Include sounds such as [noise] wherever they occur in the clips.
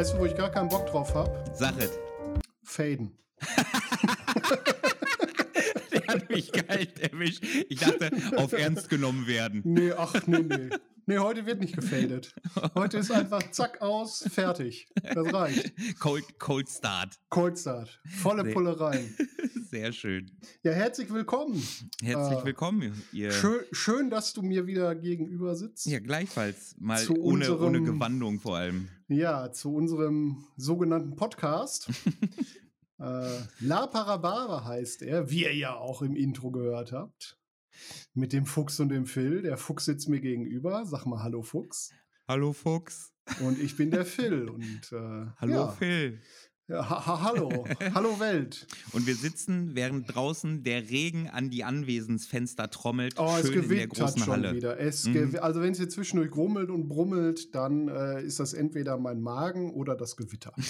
Weißt du, wo ich gar keinen Bock drauf habe? Sag es. Faden. [laughs] Der hat mich kalt erwischt. Ich dachte, auf ernst genommen werden. Nee, ach, nee, nee. Nee, heute wird nicht gefadet. Heute ist einfach zack aus, fertig. Das reicht. Cold, cold Start. Cold Start. Volle Nee. Pulle rein. Sehr schön. Ja, herzlich willkommen. Herzlich Äh, willkommen, ihr. Schön, schön, dass du mir wieder gegenüber sitzt. Ja, gleichfalls. Mal Zu ohne, ohne unserem- Gewandung vor allem. Ja, zu unserem sogenannten Podcast. [laughs] äh, La Parabara heißt er, wie ihr ja auch im Intro gehört habt. Mit dem Fuchs und dem Phil. Der Fuchs sitzt mir gegenüber. Sag mal Hallo Fuchs. Hallo Fuchs. Und ich bin der [laughs] Phil. Und äh, Hallo ja. Phil. Ja, ha, ha, hallo. [laughs] hallo Welt. Und wir sitzen, während draußen der Regen an die Anwesensfenster trommelt, Oh, es schön in der gewittert großen schon Halle. wieder. Es Mhm. Also wenn es hier zwischendurch grummelt und brummelt, dann äh, ist das entweder mein Magen oder das Gewitter. [laughs]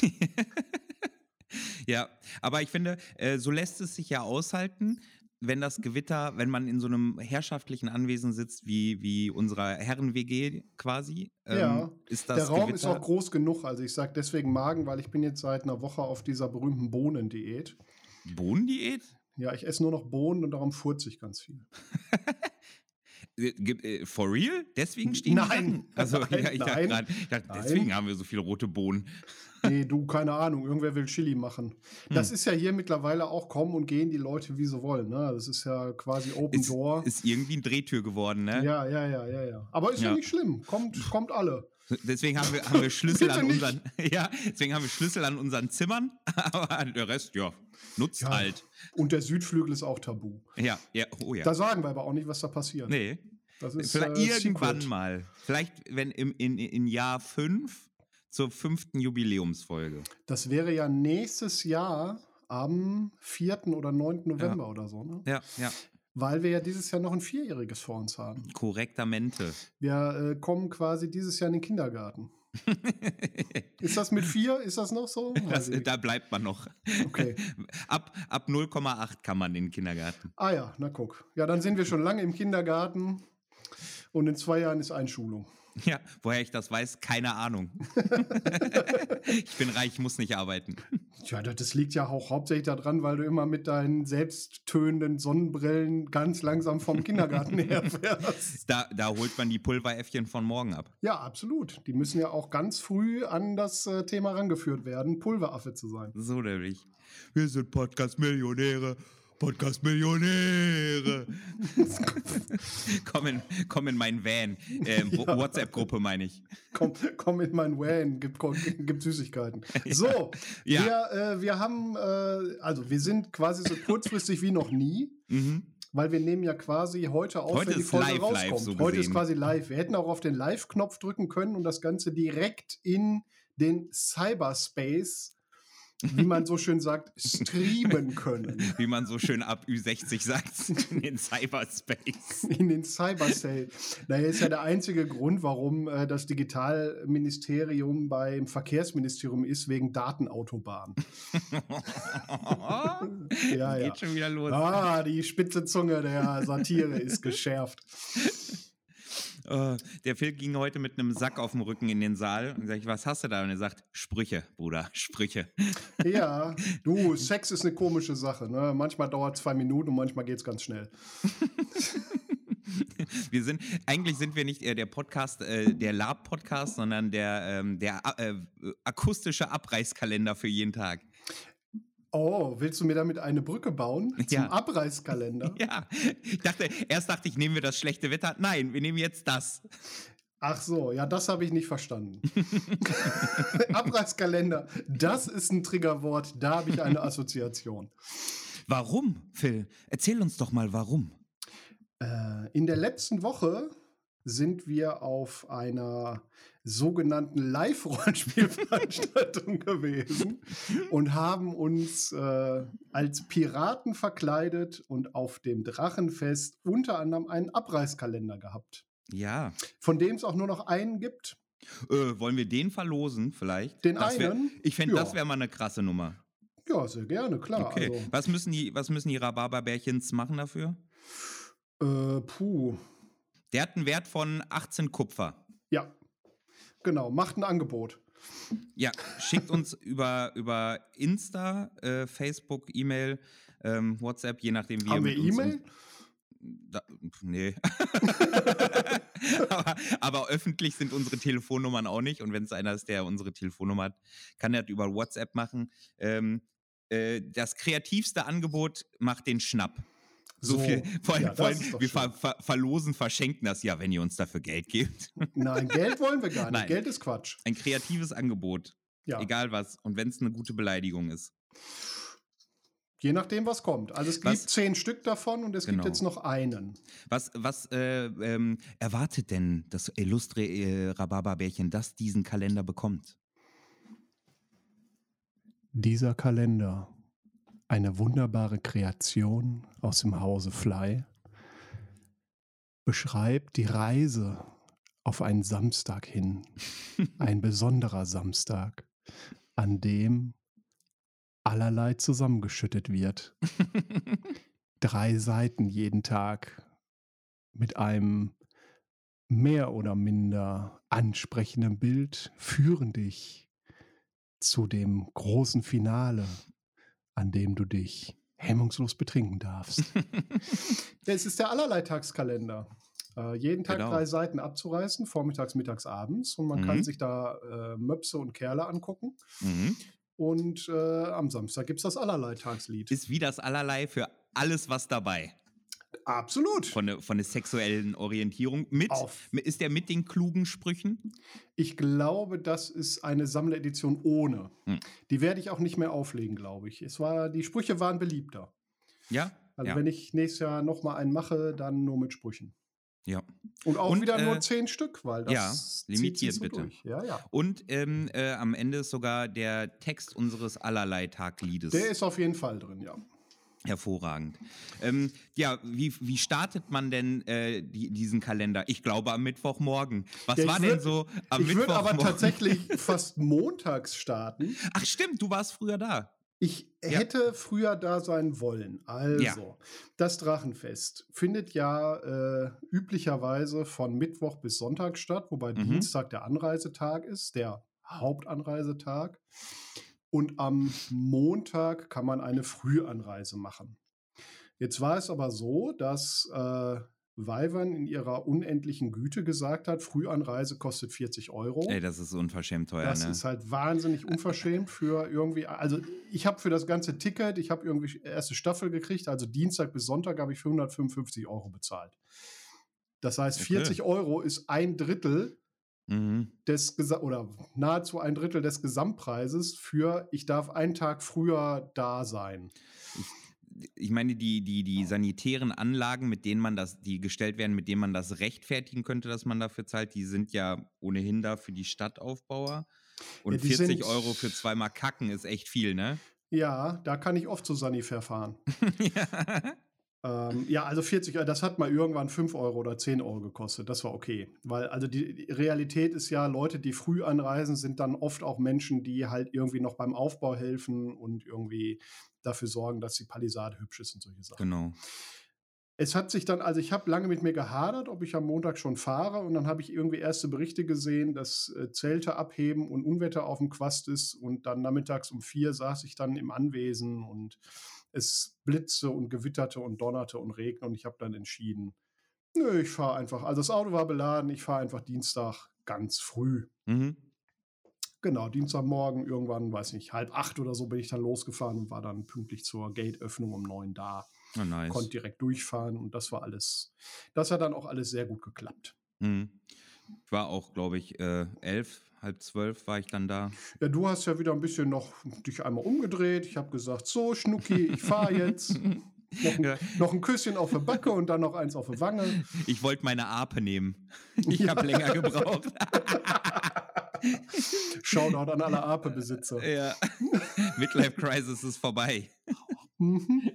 Ja, aber ich finde, äh, so lässt es sich ja aushalten, wenn das Gewitter, wenn man in so einem herrschaftlichen Anwesen sitzt, wie, wie unserer Herren-WG quasi, ähm, Ja, ist das Der Raum Gewitter, ist auch groß genug. Also ich sage deswegen Magen, weil ich bin jetzt seit einer Woche auf dieser berühmten Bohnendiät. Bohnendiät? Ja, ich esse nur noch Bohnen und darum furze ich ganz viel. [laughs] Äh, äh, For real? Deswegen stehen Nein. die Sachen? Also, [laughs] Nein, ja, ich dachte nein, gerade, ich dachte, nein. deswegen haben wir so viele rote Bohnen. Nee, du, keine Ahnung. Irgendwer will Chili machen. Das Hm. ist ja hier mittlerweile auch kommen und gehen die Leute, wie sie wollen. Ne? Das ist ja quasi Open Ist, Door. ist irgendwie ein Drehtür geworden, ne? ja, ja, ja, ja, ja. Aber ist ja, Ja. nicht schlimm. Kommt, kommt alle. Deswegen haben wir, haben wir Schlüssel an nicht. unseren, [laughs] ja, deswegen haben wir Schlüssel an unseren Zimmern, [laughs] aber der Rest, ja, nutzt Ja. halt. Und der Südflügel ist auch tabu. Ja, ja, oh ja. Da sagen wir aber auch nicht, was da passiert. nee. Das ist Vielleicht äh, irgendwann Secret. mal. Vielleicht, wenn im, in, in Jahr 5 zur fünften Jubiläumsfolge. Das wäre ja nächstes Jahr am 4. oder 9. November oder so, ne? Ja, ja. Weil wir ja dieses Jahr noch ein Vierjähriges vor uns haben. Korrektamente. Wir äh, kommen quasi dieses Jahr in den Kindergarten. [laughs] Ist das mit vier? Ist das noch so? Das, da bleibt man noch. Okay. [laughs] Ab, ab 0,8 kann man in den Kindergarten. Ah ja, na guck. Ja, dann sind wir schon lange im Kindergarten und in zwei Jahren ist Einschulung. Ja, woher ich das weiß, keine Ahnung. [laughs] ich bin reich, muss nicht arbeiten. Tja, das liegt ja auch hauptsächlich daran, weil du immer mit deinen selbsttönenden Sonnenbrillen ganz langsam vom Kindergarten herfährst. [laughs] Da, da holt man die Pulveräffchen von morgen ab. Ja, absolut. Die müssen ja auch ganz früh an das äh, Thema rangeführt werden, Pulveraffe zu sein. So nämlich. Wir sind Podcast-Millionäre. Podcast-Millionäre. [laughs] komm, in, komm in meinen Van. Ähm, [laughs] Ja. WhatsApp-Gruppe meine ich. Komm, komm in mein Van, gib, gib Süßigkeiten. [laughs] So, Ja. wir, äh, wir haben, äh, also wir sind quasi so kurzfristig wie noch nie. Mhm. Weil wir nehmen ja quasi heute auf, Heute wenn die Folge live, live, rauskommt. so heute ist quasi live. Wir hätten auch auf den Live-Knopf drücken können und das Ganze direkt in den Cyberspace, wie man so schön sagt, streamen können. [laughs] Wie man so schön ab Ü60 sagt, in den Cyberspace. In den Cyberspace. Naja, ist ja der einzige Grund, warum äh, das Digitalministerium beim Verkehrsministerium ist, wegen Datenautobahn. Ja, [laughs] ja. Geht schon wieder los. Ah, die spitze Zunge der Satire ist geschärft. Äh, der Phil ging heute mit einem Sack auf dem Rücken in den Saal und sag ich, was hast du da? Und er sagt, Sprüche, Bruder, [laughs] Sprüche. Ja, [laughs] du, Sex ist eine komische Sache. Ne? Manchmal dauert es zwei Minuten und manchmal geht es ganz schnell. [laughs] Wir sind, eigentlich sind wir nicht eher der Podcast, äh, der Lab-Podcast, sondern der, ähm, der äh, akustische Abreißkalender für jeden Tag. Oh, willst du mir damit eine Brücke bauen? Zum Ja. Abreißkalender? [laughs] Ja, ich dachte, erst dachte ich, nehmen wir das schlechte Wetter. Nein, wir nehmen jetzt das. Ach so, ja, das habe ich nicht verstanden. [laughs] [laughs] Abreißkalender, das ist ein Triggerwort, da habe ich eine Assoziation. Warum, Phil? Erzähl uns doch mal, warum. Äh, in der letzten Woche sind wir auf einer sogenannten Live-Rollenspielveranstaltung [laughs] gewesen und haben uns äh, als Piraten verkleidet und auf dem Drachenfest unter anderem einen Abreißkalender gehabt. Ja. Von dem es auch nur noch einen gibt. Äh, wollen wir den verlosen vielleicht? Den das wär, einen? Ich fände, Ja. das wäre mal eine krasse Nummer. Ja, sehr gerne, klar. Okay. Was müssen die, was müssen die Rhabarberbärchens machen dafür? Also, äh, puh. Der hat einen Wert von 18 Kupfer. Ja, genau. Macht ein Angebot. Ja, schickt uns über, über Insta, äh, Facebook, E-Mail, ähm, WhatsApp, je nachdem, wie Haben ihr wir mit uns E-Mail? Da, nee. [laughs] aber, aber öffentlich sind unsere Telefonnummern auch nicht. Und wenn es einer ist, der unsere Telefonnummer hat, kann er das über WhatsApp machen. Ähm, äh, das kreativste Angebot macht den Schnapp. So, So, viel. Vor allem, ja, vor allem, wir ver, ver, verlosen, verschenken das ja, wenn ihr uns dafür Geld gebt. [laughs] Nein, Geld wollen wir gar nicht. Nein. Geld ist Quatsch. Ein kreatives Angebot. Ja. Egal was. Und wenn es eine gute Beleidigung ist. Je nachdem, was kommt. Also es Was- gibt zehn Stück davon und es Genau. gibt jetzt noch einen. Was, was äh, ähm, erwartet denn das illustre äh, Rhabarberbärchen, das diesen Kalender bekommt? Dieser Kalender, eine wunderbare Kreation aus dem Hause Fly, beschreibt die Reise auf einen Samstag hin. [laughs] Ein besonderer Samstag, an dem allerlei zusammengeschüttet wird. [laughs] Drei Seiten jeden Tag mit einem mehr oder minder ansprechenden Bild führen dich zu dem großen Finale, an dem du dich hemmungslos betrinken darfst. [laughs] es ist der Allerlei-Tagskalender. Äh, jeden Tag Genau. drei Seiten abzureißen, vormittags, mittags, abends. Und man kann Mhm. sich da äh, Möpse und Kerle angucken. Mhm. Und äh, am Samstag gibt es das Allerlei-Tagslied. Ist wie das allerlei für alles was dabei. Absolut. Von der, von der sexuellen Orientierung. Mit, Auf. ist der mit den klugen Sprüchen? Ich glaube, das ist eine Sammleredition ohne. Hm. Die werde ich auch nicht mehr auflegen, glaube ich. Es war, die Sprüche waren beliebter. Ja? Also ja. wenn ich nächstes Jahr noch mal einen mache, dann nur mit Sprüchen. ja. Und auch Und, wieder äh, nur zehn Stück, weil das ja, limitiert so bitte. Durch. Ja, ja. Und ähm, äh, am Ende ist sogar der Text unseres Allerlei-Tagliedes. Der ist auf jeden Fall drin, ja. Hervorragend. Ähm, ja, wie, wie startet man denn äh, die, diesen Kalender? Ich glaube am Mittwochmorgen. Was Ja, ich war würd- denn so am ich würde aber Mittwochmorgen? tatsächlich [laughs] fast montags starten. Ach stimmt, du warst früher da. Ich Ja. hätte früher da sein wollen. Also, Ja. das Drachenfest findet ja äh, üblicherweise von Mittwoch bis Sonntag statt, wobei Mhm. Dienstag der Anreisetag ist, der Hauptanreisetag. Und am Montag kann man eine Frühanreise machen. Jetzt war es aber so, dass äh, Weivern in ihrer unendlichen Güte gesagt hat, Frühanreise kostet 40 Euro. Ey, das ist unverschämt teuer, Das ne? ist halt wahnsinnig unverschämt für irgendwie. Also, ich habe für das ganze Ticket, ich habe irgendwie erste Staffel gekriegt, also Dienstag bis Sonntag habe ich für 155 Euro bezahlt. Das heißt, Okay. 40 Euro ist ein Drittel mhm. des oder nahezu ein Drittel des Gesamtpreises für ich darf einen Tag früher da sein. Ich meine, die, die, die sanitären Anlagen, mit denen man das, die gestellt werden, mit denen man das rechtfertigen könnte, dass man dafür zahlt, die sind ja ohnehin da für die Stadtaufbauer. Und Ja, die 40 sind- Euro für zweimal kacken ist echt viel, ne? Ja, da kann ich oft zu Sanifair fahren. [laughs] [laughs] ja. Ähm, ja, also 40 Euro, das hat mal irgendwann 5 Euro oder 10 Euro gekostet. Das war okay. Weil, also die, die Realität ist ja, Leute, die früh anreisen, sind dann oft auch Menschen, die halt irgendwie noch beim Aufbau helfen und irgendwie dafür sorgen, dass die Palisade hübsch ist und solche Sachen. Genau. Es hat sich dann, also ich habe lange mit mir gehadert, ob ich am Montag schon fahre und dann habe ich irgendwie erste Berichte gesehen, dass äh, Zelte abheben und Unwetter auf dem Quast ist und dann nachmittags um vier saß ich dann im Anwesen und es blitzte und gewitterte und donnerte und regnete und ich habe dann entschieden, nö, ich fahre einfach, also das Auto war beladen, ich fahre einfach Dienstag ganz früh. Mhm. Genau, Dienstagmorgen irgendwann, weiß nicht, halb acht oder so bin ich dann losgefahren und war dann pünktlich zur Gateöffnung um neun da Oh, nice. konnte direkt durchfahren und das war alles, das hat dann auch alles sehr gut geklappt. Mhm. Ich war auch, glaube ich, äh, elf, halb zwölf war ich dann da. Ja, du hast ja wieder ein bisschen noch dich einmal umgedreht. Ich habe gesagt, so Schnucki, ich fahre [laughs] jetzt. noch, ein, noch ein Küsschen auf der Backe und dann noch eins auf der Wange. Ich wollte meine Ape nehmen. [laughs] Ich habe länger gebraucht. [laughs] Shoutout an alle Ape-Besitzer. Ja. Midlife Crisis ist vorbei. Mhm.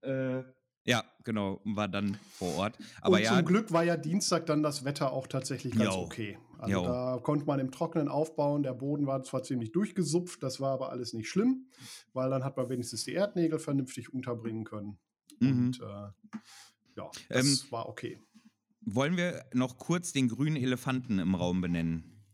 Äh, ja, genau, war dann vor Ort. Aber und ja, zum Glück war ja Dienstag dann das Wetter auch tatsächlich ganz Jo. okay. Also Jo. da konnte man im Trockenen aufbauen. Der Boden war zwar ziemlich durchgesupft, das war aber alles nicht schlimm, weil dann hat man wenigstens die Erdnägel vernünftig unterbringen können. Mhm. Und äh, ja, das Ähm, war okay. wollen wir noch kurz den grünen Elefanten im Raum benennen?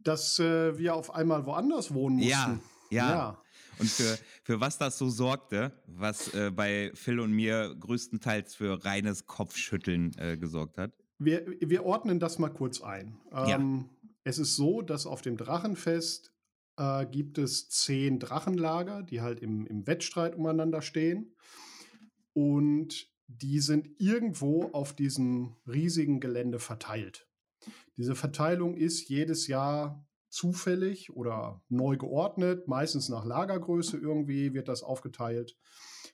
Dass äh, wir auf einmal woanders wohnen mussten. Ja, ja. Und für, für was das so sorgte, was äh, bei Phil und mir größtenteils für reines Kopfschütteln äh, gesorgt hat. Wir, wir ordnen das mal kurz ein. Ja. Ähm, Es ist so, dass auf dem Drachenfest äh, gibt es zehn Drachenlager, die halt im, im Wettstreit umeinander stehen. Und die sind irgendwo auf diesem riesigen Gelände verteilt. Diese Verteilung ist jedes Jahr zufällig oder neu geordnet, meistens nach Lagergröße irgendwie wird das aufgeteilt.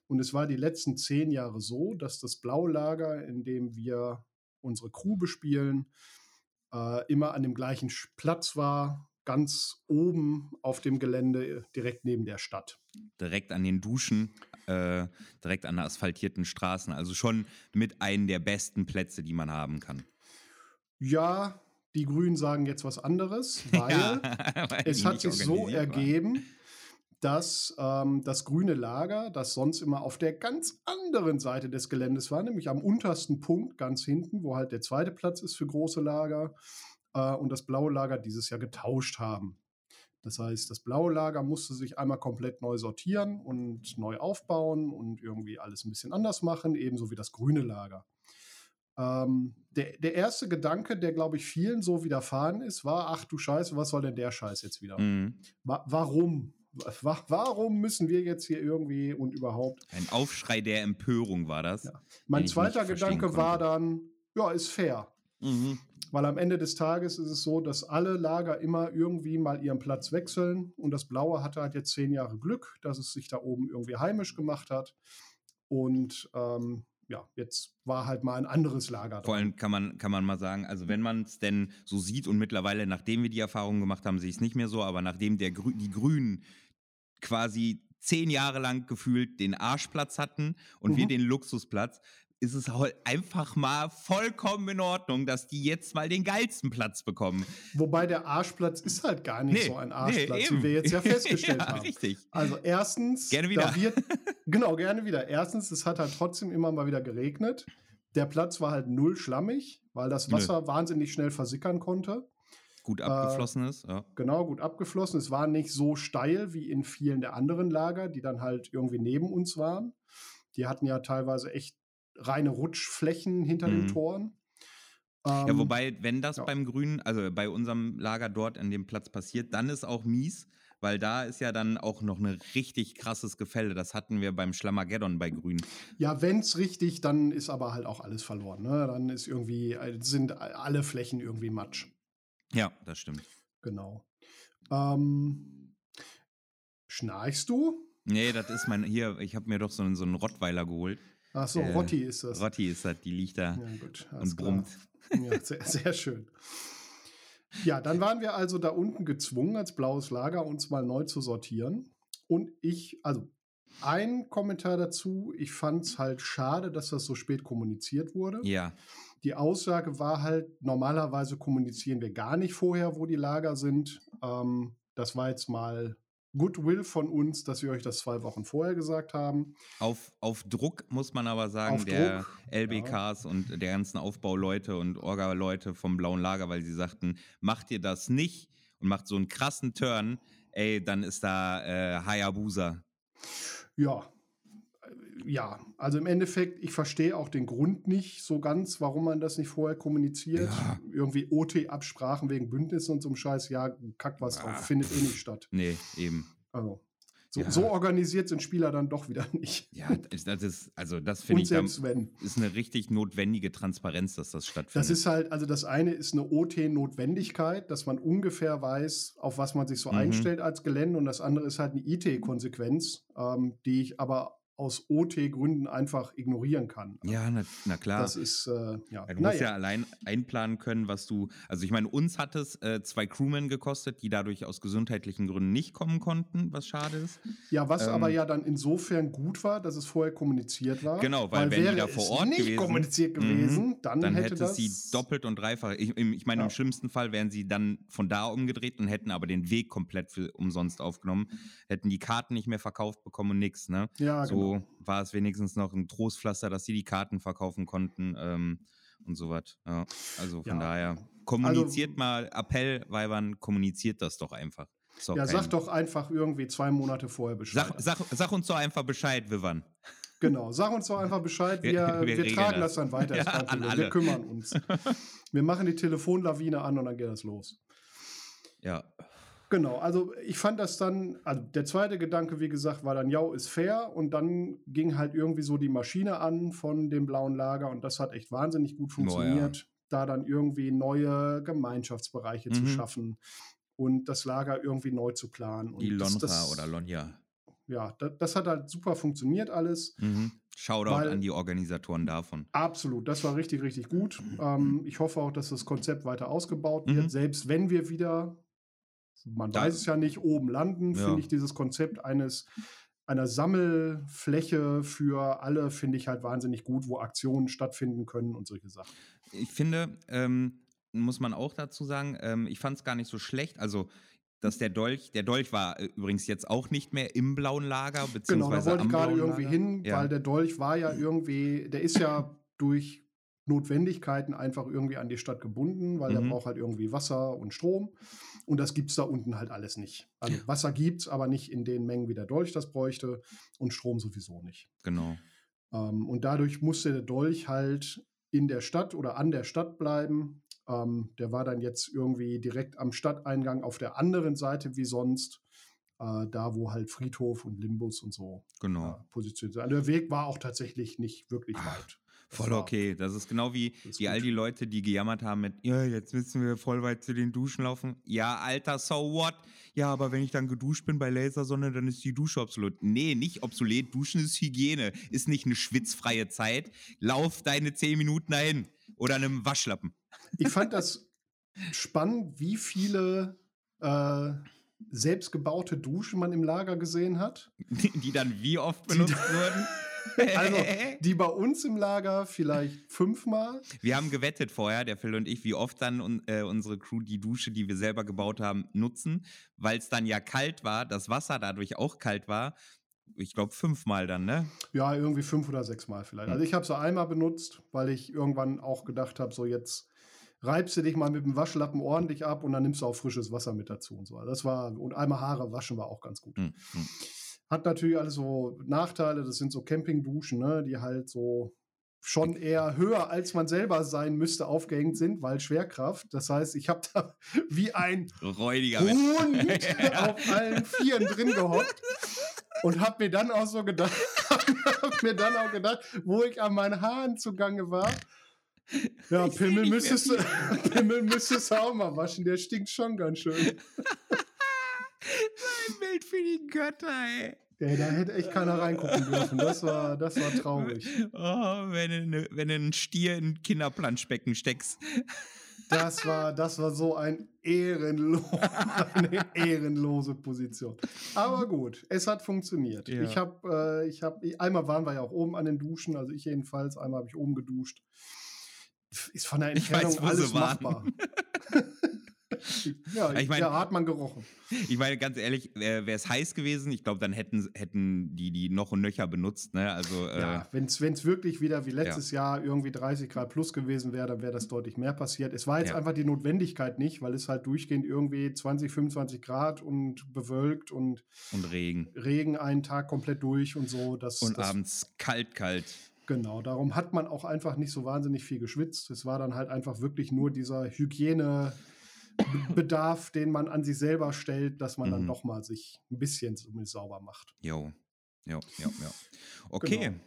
Und es war die letzten zehn Jahre so, dass das blaue Lager, in dem wir unsere Crew bespielen, äh, immer an dem gleichen Platz war, ganz oben auf dem Gelände, äh, direkt neben der Stadt. Direkt an den Duschen, äh, direkt an asphaltierten Straßen. Also schon mit einem der besten Plätze, die man haben kann. Ja, die Grünen sagen jetzt was anderes, [laughs] weil [laughs] weil es hat sich so organisiert waren. Dass ähm, das grüne Lager, das sonst immer auf der ganz anderen Seite des Geländes war, nämlich am untersten Punkt, ganz hinten, wo halt der zweite Platz ist für große Lager, äh, und das blaue Lager dieses Jahr getauscht haben. Das heißt, das blaue Lager musste sich einmal komplett neu sortieren und neu aufbauen und irgendwie alles ein bisschen anders machen, ebenso wie das grüne Lager. Ähm, der, der erste Gedanke, der, glaube ich, vielen so widerfahren ist, war, ach du Scheiße, was soll denn der Scheiß jetzt wieder? Mhm. Wa warum? Wa warum müssen wir jetzt hier irgendwie und überhaupt? Ein Aufschrei der Empörung war das. Ja. Mein zweiter Gedanke war dann, ja, ist fair. Mhm. Weil am Ende des Tages ist es so, dass alle Lager immer irgendwie mal ihren Platz wechseln. Und das Blaue hatte halt jetzt zehn Jahre Glück, dass es sich da oben irgendwie heimisch gemacht hat. Und ähm, ja, jetzt war halt mal ein anderes Lager Vor allem kann man, kann man mal sagen, also wenn man es denn so sieht und mittlerweile, nachdem wir die Erfahrung gemacht haben, sehe ich es nicht mehr so, aber nachdem der Grü die Grünen quasi zehn Jahre lang gefühlt den Arschplatz hatten und wir Mhm. den Luxusplatz, ist es halt einfach mal vollkommen in Ordnung, dass die jetzt mal den geilsten Platz bekommen. Wobei der Arschplatz ist halt gar nicht Nee, so ein nee, Arschplatz, wie eben. wir jetzt ja [laughs] festgestellt ja, haben. Richtig. Also erstens, Gerne wieder. wird, [laughs] genau, gerne wieder. Erstens, es hat halt trotzdem immer mal wieder geregnet. Der Platz war halt null schlammig, weil das Nö. Wasser wahnsinnig schnell versickern konnte. Gut Äh, abgeflossen ist. Ja. Genau, gut abgeflossen. Es war nicht so steil wie in vielen der anderen Lager, die dann halt irgendwie neben uns waren. Die hatten ja teilweise echt reine Rutschflächen hinter den Mhm. Toren. Ja, Ähm, wobei, wenn das ja. beim Grünen, also bei unserem Lager dort an dem Platz passiert, dann ist auch mies, weil da ist ja dann auch noch ein richtig krasses Gefälle. Das hatten wir beim Schlamageddon bei Grün. Ja, wenn es richtig, dann ist aber halt auch alles verloren. Ne? Dann ist irgendwie, äh, sind alle Flächen irgendwie Matsch. Ja, das stimmt. Genau. Ähm, schnarchst du? Nee, das ist mein, hier, ich habe mir doch so einen, so einen Rottweiler geholt. Ach so, Äh, Rotti ist das. Rotti ist das, die liegt da Ja, gut. und klar. brummt. Ja, sehr, sehr schön. Ja, dann waren wir also da unten gezwungen, als blaues Lager uns mal neu zu sortieren. Und ich, also ein Kommentar dazu, ich fand es halt schade, dass das so spät kommuniziert wurde. Ja, Die Aussage war halt, normalerweise kommunizieren wir gar nicht vorher, wo die Lager sind. Ähm, das war jetzt mal Goodwill von uns, dass wir euch das zwei Wochen vorher gesagt haben. auf, auf Druck muss man aber sagen, Auf der Druck, LBKs und der ganzen Aufbauleute und Orga-Leute vom Blauen Lager, weil sie sagten, macht ihr das nicht und macht so einen krassen Turn, ey, dann ist da äh, Hayabusa. Ja, ja, also im Endeffekt, ich verstehe auch den Grund nicht so ganz, warum man das nicht vorher kommuniziert. Ja. Irgendwie OT-Absprachen wegen Bündnissen und so einem Scheiß, ja, kack was Ah. drauf, findet eh nicht statt. Nee, eben. Also, so, Ja. so organisiert sind Spieler dann doch wieder [laughs] nicht. Ja, das, ist, also das finde ich, selbst wenn. ist eine richtig notwendige Transparenz, dass das stattfindet. Das ist halt, also das eine ist eine OT-Notwendigkeit, dass man ungefähr weiß, auf was man sich so Mhm. einstellt als Gelände und das andere ist halt eine IT-Konsequenz, ähm, die ich aber aus OT-Gründen einfach ignorieren kann. Ja, na, na klar. Das ist, äh, ja. Ja, du musst ja allein einplanen können, was du. Also ich meine, uns hat es äh, zwei Crewmen gekostet, die dadurch aus gesundheitlichen Gründen nicht kommen konnten, was schade ist. Ja, was Ähm, aber ja dann insofern gut war, dass es vorher kommuniziert war. Genau, weil wenn die wäre da vor Ort nicht gewesen- kommuniziert Mhm. gewesen, dann, Dann hätte hätte das sie doppelt und dreifach. Ich, ich meine, Ja. im schlimmsten Fall wären sie dann von da umgedreht und hätten aber den Weg komplett für umsonst aufgenommen, hätten die Karten nicht mehr verkauft bekommen und nix. Ne? Ja, so genau. War es wenigstens noch ein Trostpflaster, dass sie die Karten verkaufen konnten ähm, und so was. Ja, also von Ja. daher, kommuniziert mal, Appell, Weibern, kommuniziert das doch einfach. Ja, kein- sag doch einfach irgendwie zwei Monate vorher Bescheid. Sag, sag, sag uns doch einfach Bescheid, Vivan. Genau, sag uns doch einfach Bescheid. Wir, Wir- wir, tragen das. das, dann weiter. [laughs] Ja, an alle. Wir kümmern uns. [laughs] wir machen die Telefonlawine an und dann geht das los. Ja. Genau, also ich fand das dann, also der zweite Gedanke, wie gesagt, war dann, ja, ist fair und dann ging halt irgendwie so die Maschine an von dem blauen Lager und das hat echt wahnsinnig gut funktioniert, da dann irgendwie neue Gemeinschaftsbereiche zu Mhm. schaffen und das Lager irgendwie neu zu planen. Und Die das, Lonra das, oder Lonja. Ja, das, das hat halt super funktioniert alles. Mhm. Shoutout Weil- an die Organisatoren davon. Absolut, das war richtig, richtig gut. [clears throat] Ähm, ich hoffe auch, dass das Konzept weiter ausgebaut wird. Mhm. Selbst wenn wir wieder, man weiß es ja nicht, oben landen, Ja. finde ich dieses Konzept eines einer Sammelfläche für alle finde ich halt wahnsinnig gut, wo Aktionen stattfinden können und solche Sachen. Ich finde, ähm, muss man auch dazu sagen, ähm, ich fand es gar nicht so schlecht. Also, dass der Dolch, der Dolch war äh, übrigens jetzt auch nicht mehr im blauen Lager, Genau, beziehungsweise da wollte ich gerade irgendwie hin, Ja. weil der Dolch war ja irgendwie, der ist ja durch Notwendigkeiten einfach irgendwie an die Stadt gebunden, weil der Mhm. braucht halt irgendwie Wasser und Strom. Und das gibt es da unten halt alles nicht. Also Wasser gibt es, aber nicht in den Mengen, wie der Dolch das bräuchte und Strom sowieso nicht. Genau. Ähm, und dadurch musste der Dolch halt in der Stadt oder an der Stadt bleiben. Ähm, der war dann jetzt irgendwie direkt am Stadteingang auf der anderen Seite wie sonst, äh, da wo halt Friedhof und Limbus und so Genau. äh, positioniert sind. Also der Weg war auch tatsächlich nicht wirklich Ach, weit. Voll okay. Das ist genau wie ist die all die Leute, die gejammert haben mit, ja, jetzt müssen wir voll weit zu den Duschen laufen. Ja, Alter, so what? Ja, aber wenn ich dann geduscht bin bei Lasersonne, dann ist die Dusche obsolet. Nee, nicht obsolet. Duschen ist Hygiene. Ist nicht eine schwitzfreie Zeit. Lauf deine zehn Minuten dahin. Oder einem Waschlappen. Ich fand das spannend, wie viele äh, selbstgebaute Duschen man im Lager gesehen hat. Die, [laughs] die dann wie oft benutzt wurden. [laughs] [laughs] Also, [laughs] die bei uns im Lager vielleicht fünfmal. Wir haben gewettet vorher, der Phil und ich, wie oft dann un, äh, unsere Crew die Dusche, die wir selber gebaut haben, nutzen, weil es dann ja kalt war, das Wasser dadurch auch kalt war. Ich glaube fünfmal dann, ne? Ja, irgendwie fünf oder sechs Mal vielleicht. Also ich habe sie einmal benutzt, weil ich irgendwann auch gedacht habe, so jetzt reibst du dich mal mit dem Waschlappen ordentlich ab und dann nimmst du auch frisches Wasser mit dazu und so. Das war, und einmal Haare waschen war auch ganz gut. Hm, hm. Hat natürlich alles so Nachteile, das sind so Campingduschen, ne, die halt so schon eher höher als man selber sein müsste aufgehängt sind, weil Schwerkraft. Das heißt, ich habe da [laughs] wie ein Räudiger. Hund [laughs] auf allen Vieren drin gehockt und habe mir dann auch so gedacht, [laughs] hab mir dann auch gedacht, wo ich an meinen Haaren zugange war. Ja, Ich Pimmel müsstest, du, Pimmel müsstest du auch mal waschen, der stinkt schon ganz schön. Ein Bild für die Götter, ey. Ey, da hätte echt keiner reingucken dürfen. Das war, das war traurig. Oh, wenn du, ne, wenn du einen Stier in ein Kinderplanschbecken steckst. Das war, das war so ein ehrenlo [laughs] eine ehrenlose Position. Aber gut, es hat funktioniert. Ja. Ich habe, äh, ich habe, einmal waren wir ja auch oben an den Duschen, also ich jedenfalls, einmal habe ich oben geduscht. Ist von der Ich weiß, Entfernung sie alles machbar. [laughs] [laughs] ja, Ich mein- ja, hat man gerochen. Ich meine, ganz ehrlich, äh, wäre es heiß gewesen, ich glaube, dann hätten, hätten die die noch und nöcher benutzt, ne? Also, äh, Ja, wenn es wirklich wieder wie letztes Jahr irgendwie 30 Grad plus gewesen wäre, dann wäre das deutlich mehr passiert. Es war jetzt Ja. einfach die Notwendigkeit nicht, weil es halt durchgehend irgendwie 20, 25 Grad und bewölkt und und Regen. Regen einen Tag komplett durch und so. Das, Und das, abends kalt, kalt. Genau, darum hat man auch einfach nicht so wahnsinnig viel geschwitzt. Es war dann halt einfach wirklich nur dieser Hygienebedarf, den man an sich selber stellt, dass man dann Mhm. doch mal sich ein bisschen zumindest sauber macht. Jo. Jo, jo, jo. Okay. Genau.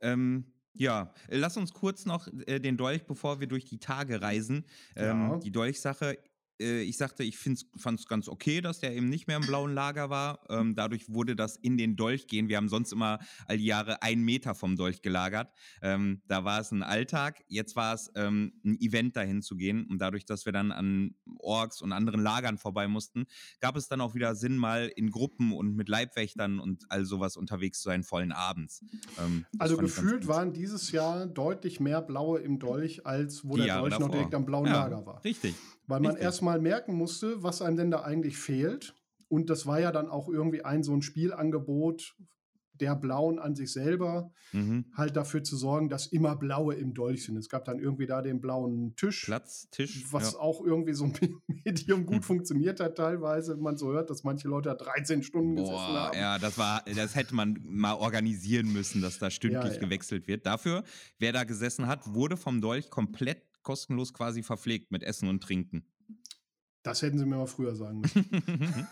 Ähm, ja, lass uns kurz noch äh, den Dolch, bevor wir durch die Tage reisen. Ähm, Ja. Die Dolchsache, äh, ich sagte, ich fand es ganz okay, dass der eben nicht mehr im blauen Lager war. Ähm, dadurch wurde das in den Dolch gehen. Wir haben sonst immer all die Jahre einen Meter vom Dolch gelagert. Ähm, da war es ein Alltag. Jetzt war es ähm, ein Event, dahin zu gehen. Und dadurch, dass wir dann an Orks und anderen Lagern vorbei mussten, gab es dann auch wieder Sinn, mal in Gruppen und mit Leibwächtern und all sowas unterwegs zu sein, vollen Abends. Ähm, also gefühlt waren dieses Jahr deutlich mehr Blaue im Dolch, als wo die der Dolch noch direkt am blauen ja, Lager war. Richtig. Weil man erstmal merken musste, was einem denn da eigentlich fehlt. Und das war ja dann auch irgendwie ein so ein Spielangebot der Blauen an sich selber, mhm. halt dafür zu sorgen, dass immer Blaue im Dolch sind. Es gab dann irgendwie da den blauen Tisch. Platz, Tisch. Was ja. auch irgendwie so ein [laughs] Medium gut hm. funktioniert hat teilweise. Man so hört, dass manche Leute da 13 Stunden Boah, gesessen haben. Ja, das war, das hätte man mal organisieren müssen, dass da stündlich ja, ja. gewechselt wird. Dafür, wer da gesessen hat, wurde vom Dolch komplett kostenlos quasi verpflegt mit Essen und Trinken. Das hätten sie mir mal früher sagen [laughs] müssen.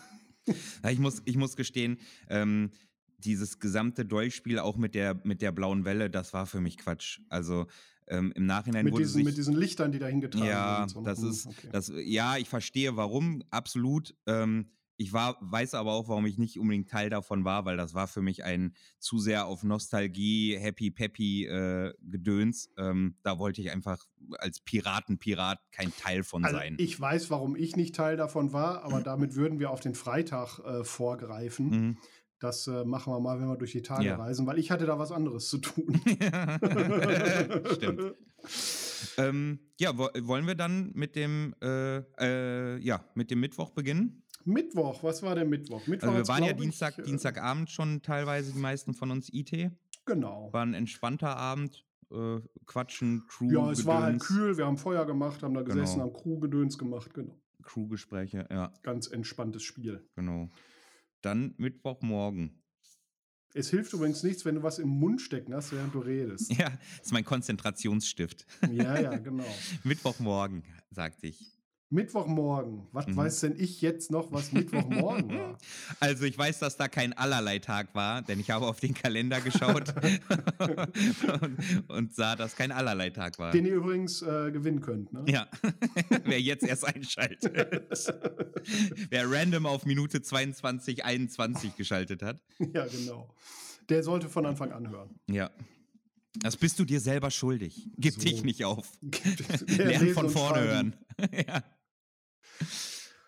ich, muss, ich muss gestehen, ähm, dieses gesamte Dolchspiel auch mit der, mit der blauen Welle, das war für mich Quatsch. Also ähm, im Nachhinein mit wurde diesen, sich, mit diesen Lichtern, die dahin getragen ja, werden. Ja, das hm, ist, okay. das, ja, ich verstehe warum, absolut. Ähm, ich war, weiß aber auch, warum ich nicht unbedingt Teil davon war, weil das war für mich ein zu sehr auf Nostalgie, Happy Peppy äh, Gedöns. Ähm, da wollte ich einfach als Piratenpirat kein Teil von also sein. Ich weiß, warum ich nicht Teil davon war, aber damit würden wir auf den Freitag äh, vorgreifen. Mhm. Das äh, machen wir mal, wenn wir durch die Tage ja. reisen, weil ich hatte da was anderes zu tun. [laughs] [laughs] Stimmt. ähm, ja, wo, wollen wir dann mit dem, äh, äh, ja, mit dem Mittwoch beginnen? Mittwoch, was war der Mittwoch? Mittwoch also wir waren ja Dienstag, ich, äh, Dienstagabend schon teilweise die meisten von uns IT. Genau. War ein entspannter Abend. Äh, quatschen, Crew. Ja, es war halt kühl, wir haben Feuer gemacht, haben da gesessen, genau. haben Crew-Gedöns gemacht, genau. Crew-Gespräche, ja. Ganz entspanntes Spiel. Genau. Dann Mittwochmorgen. Es hilft übrigens nichts, wenn du was im Mund stecken hast, während du redest. [laughs] Ja, das ist mein Konzentrationsstift. Ja, ja, genau. [laughs] Mittwochmorgen, sagte ich. Mittwochmorgen. Was mhm. weiß denn ich jetzt noch, was Mittwochmorgen war? [laughs] Also ich weiß, dass da kein Allerlei-Tag war, denn ich habe auf den Kalender geschaut [laughs] und, und, sah, dass kein Allerlei-Tag war. Den ihr übrigens äh, gewinnen könnt, ne? Ja. [laughs] Wer jetzt erst einschaltet. Wer random auf Minute 22, 21 geschaltet hat. Ja, genau. Der sollte von Anfang an hören. Ja. Das bist du dir selber schuldig. Gib so. dich nicht auf. Lern von vorne hören. ja.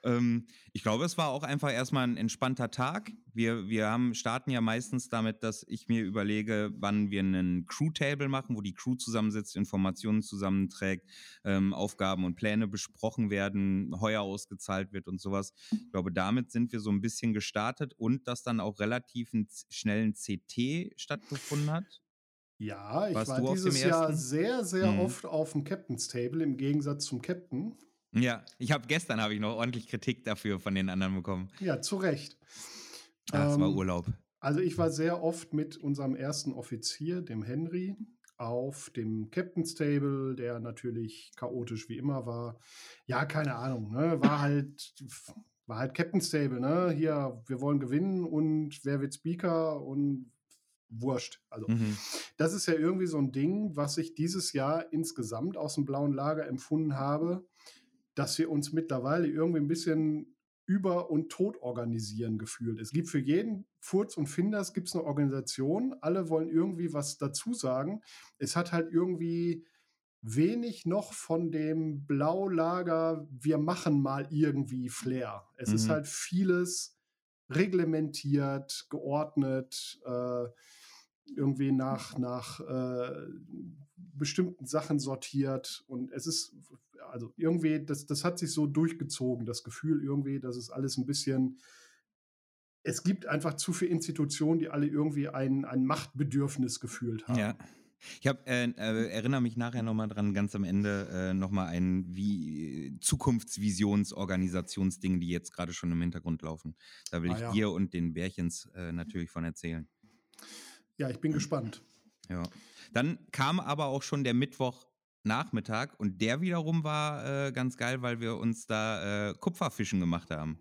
Ähm, ich glaube, es war auch einfach erstmal ein entspannter Tag. Wir, wir haben, starten ja meistens damit, dass ich mir überlege, wann wir einen Crew-Table machen, wo die Crew zusammensitzt, Informationen zusammenträgt, ähm, Aufgaben und Pläne besprochen werden, Heuer ausgezahlt wird und sowas. Ich glaube, damit sind wir so ein bisschen gestartet und dass dann auch relativ ein schnellen CT stattgefunden hat. Ja, ich Warst war dieses Jahr sehr, sehr hm. oft auf dem Captain's Table im Gegensatz zum Captain. Ja, ich habe gestern habe ich noch ordentlich Kritik dafür von den anderen bekommen. Ja, zu Recht. Ja, es ähm, war Urlaub. Also ich war sehr oft mit unserem ersten Offizier, dem Henry, auf dem Captain's Table, der natürlich chaotisch wie immer war. Ja, keine Ahnung, ne? War halt, war halt Captain's Table, ne? Hier, wir wollen gewinnen und wer wird Speaker und wurscht. Also, mhm. das ist ja irgendwie so ein Ding, was ich dieses Jahr insgesamt aus dem blauen Lager empfunden habe dass wir uns mittlerweile irgendwie ein bisschen über- und tot organisieren gefühlt. Es gibt für jeden Furz und Finders gibt's eine Organisation. Alle wollen irgendwie was dazu sagen. Es hat halt irgendwie wenig noch von dem Blaulager, wir machen mal irgendwie Flair. Es mhm. ist halt vieles reglementiert, geordnet, äh, irgendwie nach, nach äh, bestimmten Sachen sortiert. Und es ist also irgendwie, das, das hat sich so durchgezogen, das Gefühl irgendwie, dass es alles ein bisschen, es gibt einfach zu viele Institutionen, die alle irgendwie ein, ein Machtbedürfnis gefühlt haben. Ja. Ich hab, äh, äh, erinnere mich nachher nochmal dran, ganz am Ende äh, nochmal ein wie Zukunftsvisionsorganisationsding, die jetzt gerade schon im Hintergrund laufen. Da will ah, ich ja. dir und den Bärchens äh, natürlich von erzählen. Ja, ich bin gespannt. Ja. Dann kam aber auch schon der Mittwoch Nachmittag und der wiederum war äh, ganz geil, weil wir uns da äh, Kupferfischen gemacht haben.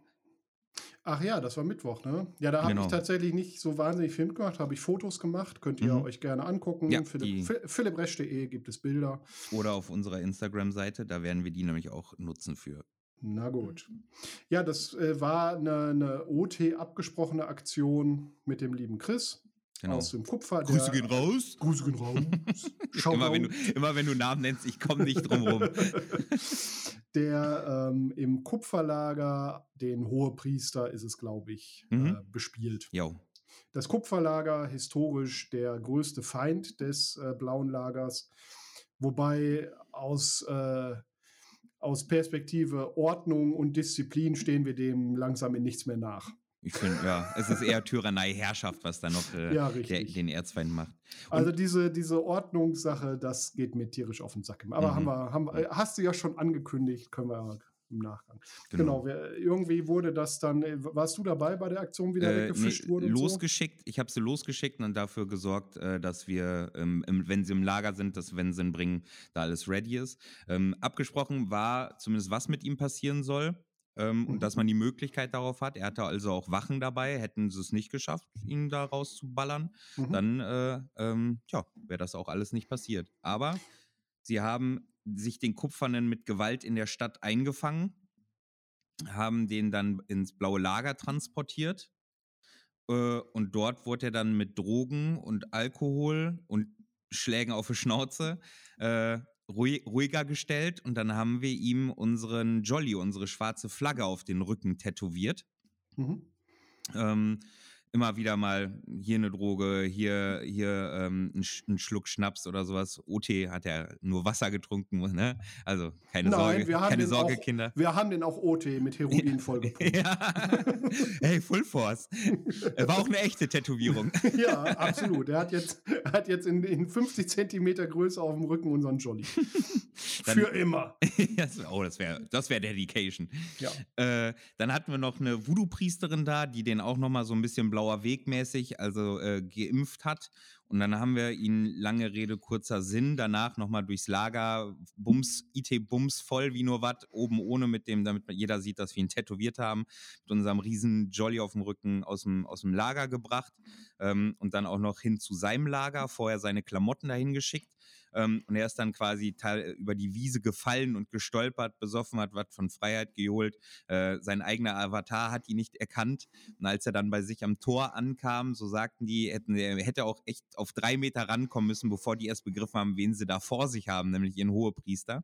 Ach ja, das war Mittwoch, ne? Ja, da habe genau. ich tatsächlich nicht so wahnsinnig Film gemacht, habe ich Fotos gemacht, könnt ihr mhm. euch gerne angucken. Ja, Philipp, gibt es Bilder. Oder auf unserer Instagram-Seite, da werden wir die nämlich auch nutzen für Na gut. Ja, das äh, war eine, eine OT abgesprochene Aktion mit dem lieben Chris. Genau. Aus dem Kupfer. Grüße gehen raus. Grüße gehen raus. [laughs] immer, wenn du, immer wenn du Namen nennst, ich komme nicht drum rum. [laughs] der ähm, im Kupferlager den Hohepriester, ist es glaube ich, Mhm. äh, bespielt. Jo. Das Kupferlager, historisch der größte Feind des äh, Blauen Lagers, wobei aus, äh, aus Perspektive Ordnung und Disziplin stehen wir dem langsam in nichts mehr nach. Ich finde, ja, es ist eher Tyrannei, Herrschaft, was da noch äh, Ja, der, den Erzfeind macht. Also diese, diese Ordnungssache, das geht mir tierisch auf den Sack. Aber Mhm. haben wir, haben, äh, hast du ja schon angekündigt, können wir im Nachgang. Genau, wir, irgendwie wurde das dann, äh, warst du dabei bei der Aktion, wie da Äh, weggefischt nee, wurde? und so? losgeschickt. Ich habe sie losgeschickt und dafür gesorgt, äh, dass wir, ähm, wenn sie im Lager sind, dass wenn sie ihn bringen, da alles ready ist. Ähm, abgesprochen war zumindest, was mit ihm passieren soll. Ähm, Mhm. Und dass man die Möglichkeit darauf hat. Er hatte also auch Wachen dabei. Hätten sie es nicht geschafft, ihn da rauszuballern, Mhm. dann äh, ähm, ja, wäre das auch alles nicht passiert. Aber sie haben sich den Kupfernen mit Gewalt in der Stadt eingefangen, haben den dann ins blaue Lager transportiert. Äh, und dort wurde er dann mit Drogen und Alkohol und Schlägen auf die Schnauze äh, ruhi ruhiger gestellt. Und dann haben wir ihm unseren Jolly, unsere schwarze Flagge auf den Rücken tätowiert. Mhm. Ähm, immer wieder mal hier eine Droge, hier, hier ähm, ein, Sch ein Schluck Schnaps oder sowas. OT hat er nur Wasser getrunken, ne? Also keine Nein, Sorge, wir haben keine Sorge, auch, Kinder. Wir haben den auch OT mit Heroin vollgepumpt. Ja. hey, Full Force. War auch eine echte Tätowierung. [laughs] ja, absolut. Er hat jetzt, er hat jetzt in, in 50 Zentimeter Größe auf dem Rücken unseren Jolly. Dann- Für immer. [laughs] Das oh, das wäre das wär Dedication. Ja. Äh, dann hatten wir noch eine Voodoo-Priesterin da, die den auch noch mal so ein bisschen blauer Weg also äh, geimpft hat. Und dann haben wir ihn, lange Rede, kurzer Sinn, danach noch mal durchs Lager, Bums, IT Bums voll wie nur was, oben ohne mit dem, damit jeder sieht, dass wir ihn tätowiert haben, mit unserem riesen Jolly auf dem Rücken aus dem, aus dem Lager gebracht ähm, und dann auch noch hin zu seinem Lager, vorher seine Klamotten dahin geschickt. Ähm, und er ist dann quasi teil, über die Wiese gefallen und gestolpert, besoffen, hat was von Freiheit geholt. Äh, sein eigener Avatar hat ihn nicht erkannt. Und als er dann bei sich am Tor ankam, so sagten die, hätten, er hätte auch echt auf drei Meter rankommen müssen, bevor die erst begriffen haben, wen sie da vor sich haben, nämlich ihren Hohepriester.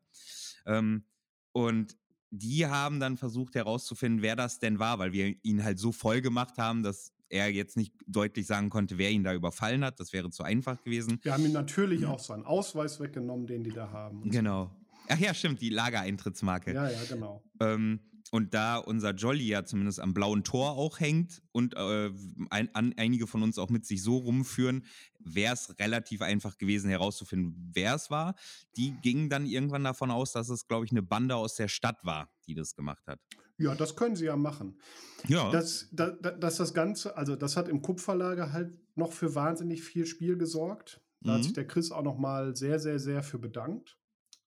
Ähm, und die haben dann versucht herauszufinden, wer das denn war, weil wir ihn halt so voll gemacht haben, dass er jetzt nicht deutlich sagen konnte, wer ihn da überfallen hat. Das wäre zu einfach gewesen. Wir haben ihm natürlich auch seinen Ausweis weggenommen, den die da haben. Genau. Ach ja, stimmt, die Lagereintrittsmarke. Ja, ja, genau. Ähm, und da unser Jolly ja zumindest am blauen Tor auch hängt und äh, ein, an, einige von uns auch mit sich so rumführen, wäre es relativ einfach gewesen herauszufinden, wer es war. Die gingen dann irgendwann davon aus, dass es, glaube ich, eine Bande aus der Stadt war, die das gemacht hat. Ja, das können sie ja machen. Ja. Das, da, da, dass das Ganze, also das hat im Kupferlager halt noch für wahnsinnig viel Spiel gesorgt. Da hat Mhm. sich der Chris auch noch mal sehr, sehr, sehr für bedankt.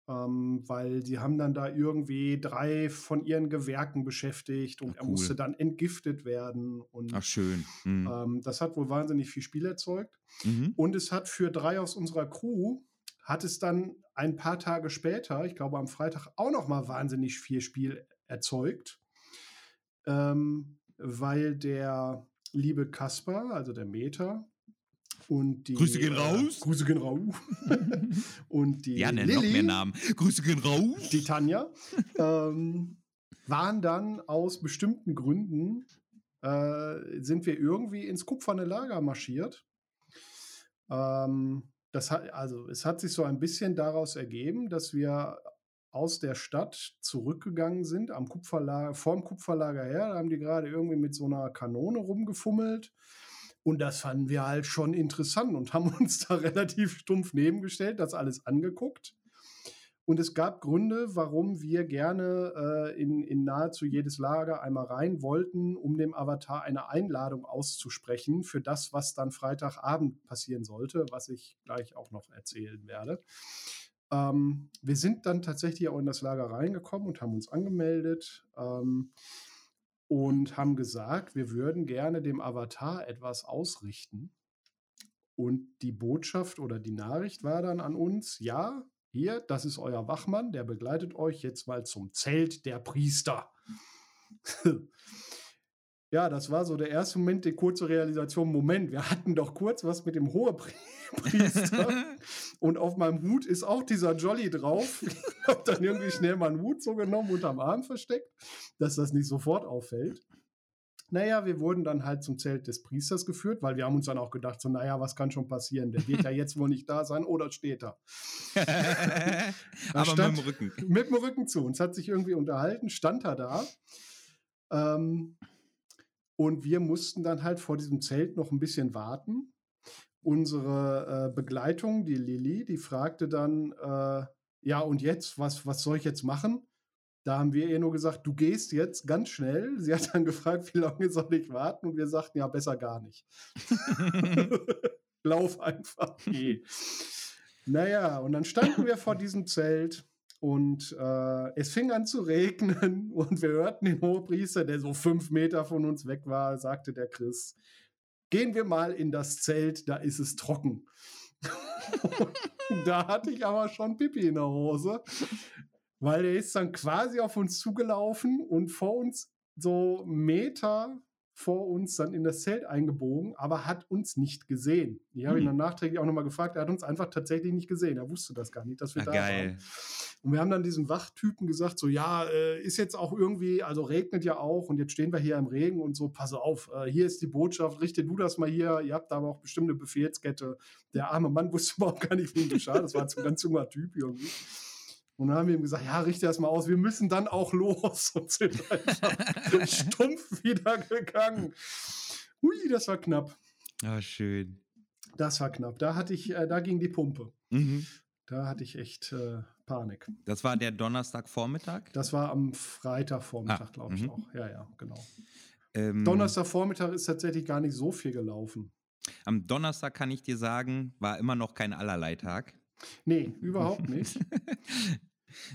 Ähm, weil die haben dann da irgendwie drei von ihren Gewerken beschäftigt und Ach, er cool. musste dann entgiftet werden. Und Ach, schön. Mhm. ähm, das hat wohl wahnsinnig viel Spiel erzeugt. Mhm. Und es hat für drei aus unserer Crew, hat es dann ein paar Tage später, ich glaube am Freitag, auch noch mal wahnsinnig viel Spiel erzeugt. Ähm, weil der liebe Kasper, also der Meter, und die. Grüße gehen äh, raus. Grüße gehen raus. [laughs] [laughs] und die Ja, noch Lilly, mehr Namen. Grüße gehen raus. die Tanja, [laughs] ähm, waren dann aus bestimmten Gründen, äh, sind wir irgendwie ins kupferne Lager marschiert. Ähm, das hat, also es hat sich so ein bisschen daraus ergeben, dass wir aus der Stadt zurückgegangen sind, am Kupferlager, vorm Kupferlager her. Da haben die gerade irgendwie mit so einer Kanone rumgefummelt. Und das fanden wir halt schon interessant und haben [laughs] uns da relativ stumpf nebengestellt, das alles angeguckt. Und es gab Gründe, warum wir gerne äh, in, in nahezu jedes Lager einmal rein wollten, um dem Avatar eine Einladung auszusprechen für das, was dann Freitagabend passieren sollte, was ich gleich auch noch erzählen werde. Ähm, wir sind dann tatsächlich auch in das Lager reingekommen und haben uns angemeldet ähm, und haben gesagt, wir würden gerne dem Avatar etwas ausrichten. Und die Botschaft oder die Nachricht war dann an uns, ja, hier, das ist euer Wachmann, der begleitet euch jetzt mal zum Zelt der Priester. [laughs] ja, das war so der erste Moment, die kurze Realisation, Moment, wir hatten doch kurz was mit dem Hohepriester [laughs] und auf meinem Hut ist auch dieser Jolly drauf. Ich habe dann irgendwie schnell meinen Hut so genommen, unterm Arm versteckt, dass das nicht sofort auffällt. Naja, wir wurden dann halt zum Zelt des Priesters geführt, weil wir haben uns dann auch gedacht, so, naja, was kann schon passieren? Der wird ja jetzt wohl nicht da sein oder steht er. [laughs] Aber stand- mit dem Rücken. Mit dem Rücken zu uns, hat sich irgendwie unterhalten, stand er da. Ähm, und wir mussten dann halt vor diesem Zelt noch ein bisschen warten. Unsere äh, Begleitung, die Lilly, die fragte dann, äh, ja, und jetzt, was, was soll ich jetzt machen? Da haben wir ihr nur gesagt, du gehst jetzt ganz schnell. [laughs] Sie hat dann gefragt, wie lange soll ich warten? Und wir sagten, ja, besser gar nicht. [laughs] [laughs] Lauf einfach. Geh. Naja, und dann standen wir vor diesem Zelt und äh, es fing an zu regnen [laughs] und wir hörten den Hohepriester, der so fünf Meter von uns weg war, sagte der Chris, gehen wir mal in das Zelt, da ist es trocken. [laughs] da hatte ich aber schon Pipi in der Hose, weil der ist dann quasi auf uns zugelaufen und vor uns so Meter vor uns dann in das Zelt eingebogen, aber hat uns nicht gesehen. Ich habe ihn Hm. dann nachträglich auch nochmal gefragt, er hat uns einfach tatsächlich nicht gesehen. Er wusste das gar nicht, dass wir Ah, da geil. waren. Und wir haben dann diesem Wachtypen gesagt, so ja, äh, ist jetzt auch irgendwie, also regnet ja auch und jetzt stehen wir hier im Regen und so, pass auf, äh, hier ist die Botschaft, richte du das mal hier, ihr habt da aber auch bestimmt eine Befehlskette. Der arme Mann [laughs] wusste überhaupt gar nicht, wie ihm geschah, das war so ein ganz junger Typ irgendwie. Und dann haben wir ihm gesagt, ja, richte das mal aus, wir müssen dann auch los [laughs] und sind einfach stumpf wieder gegangen. Hui, das war knapp. Ah, schön. Das war knapp. Da hatte ich, äh, da ging die Pumpe. Mhm. Da hatte ich echt äh, Panik. Das war der Donnerstagvormittag. Das war am Freitagvormittag, Ah, glaube ich mhm. auch. Ja, ja, genau. Ähm, Donnerstagvormittag ist tatsächlich gar nicht so viel gelaufen. Am Donnerstag kann ich dir sagen, war immer noch kein Allerleitag. Nee, überhaupt nicht. [laughs]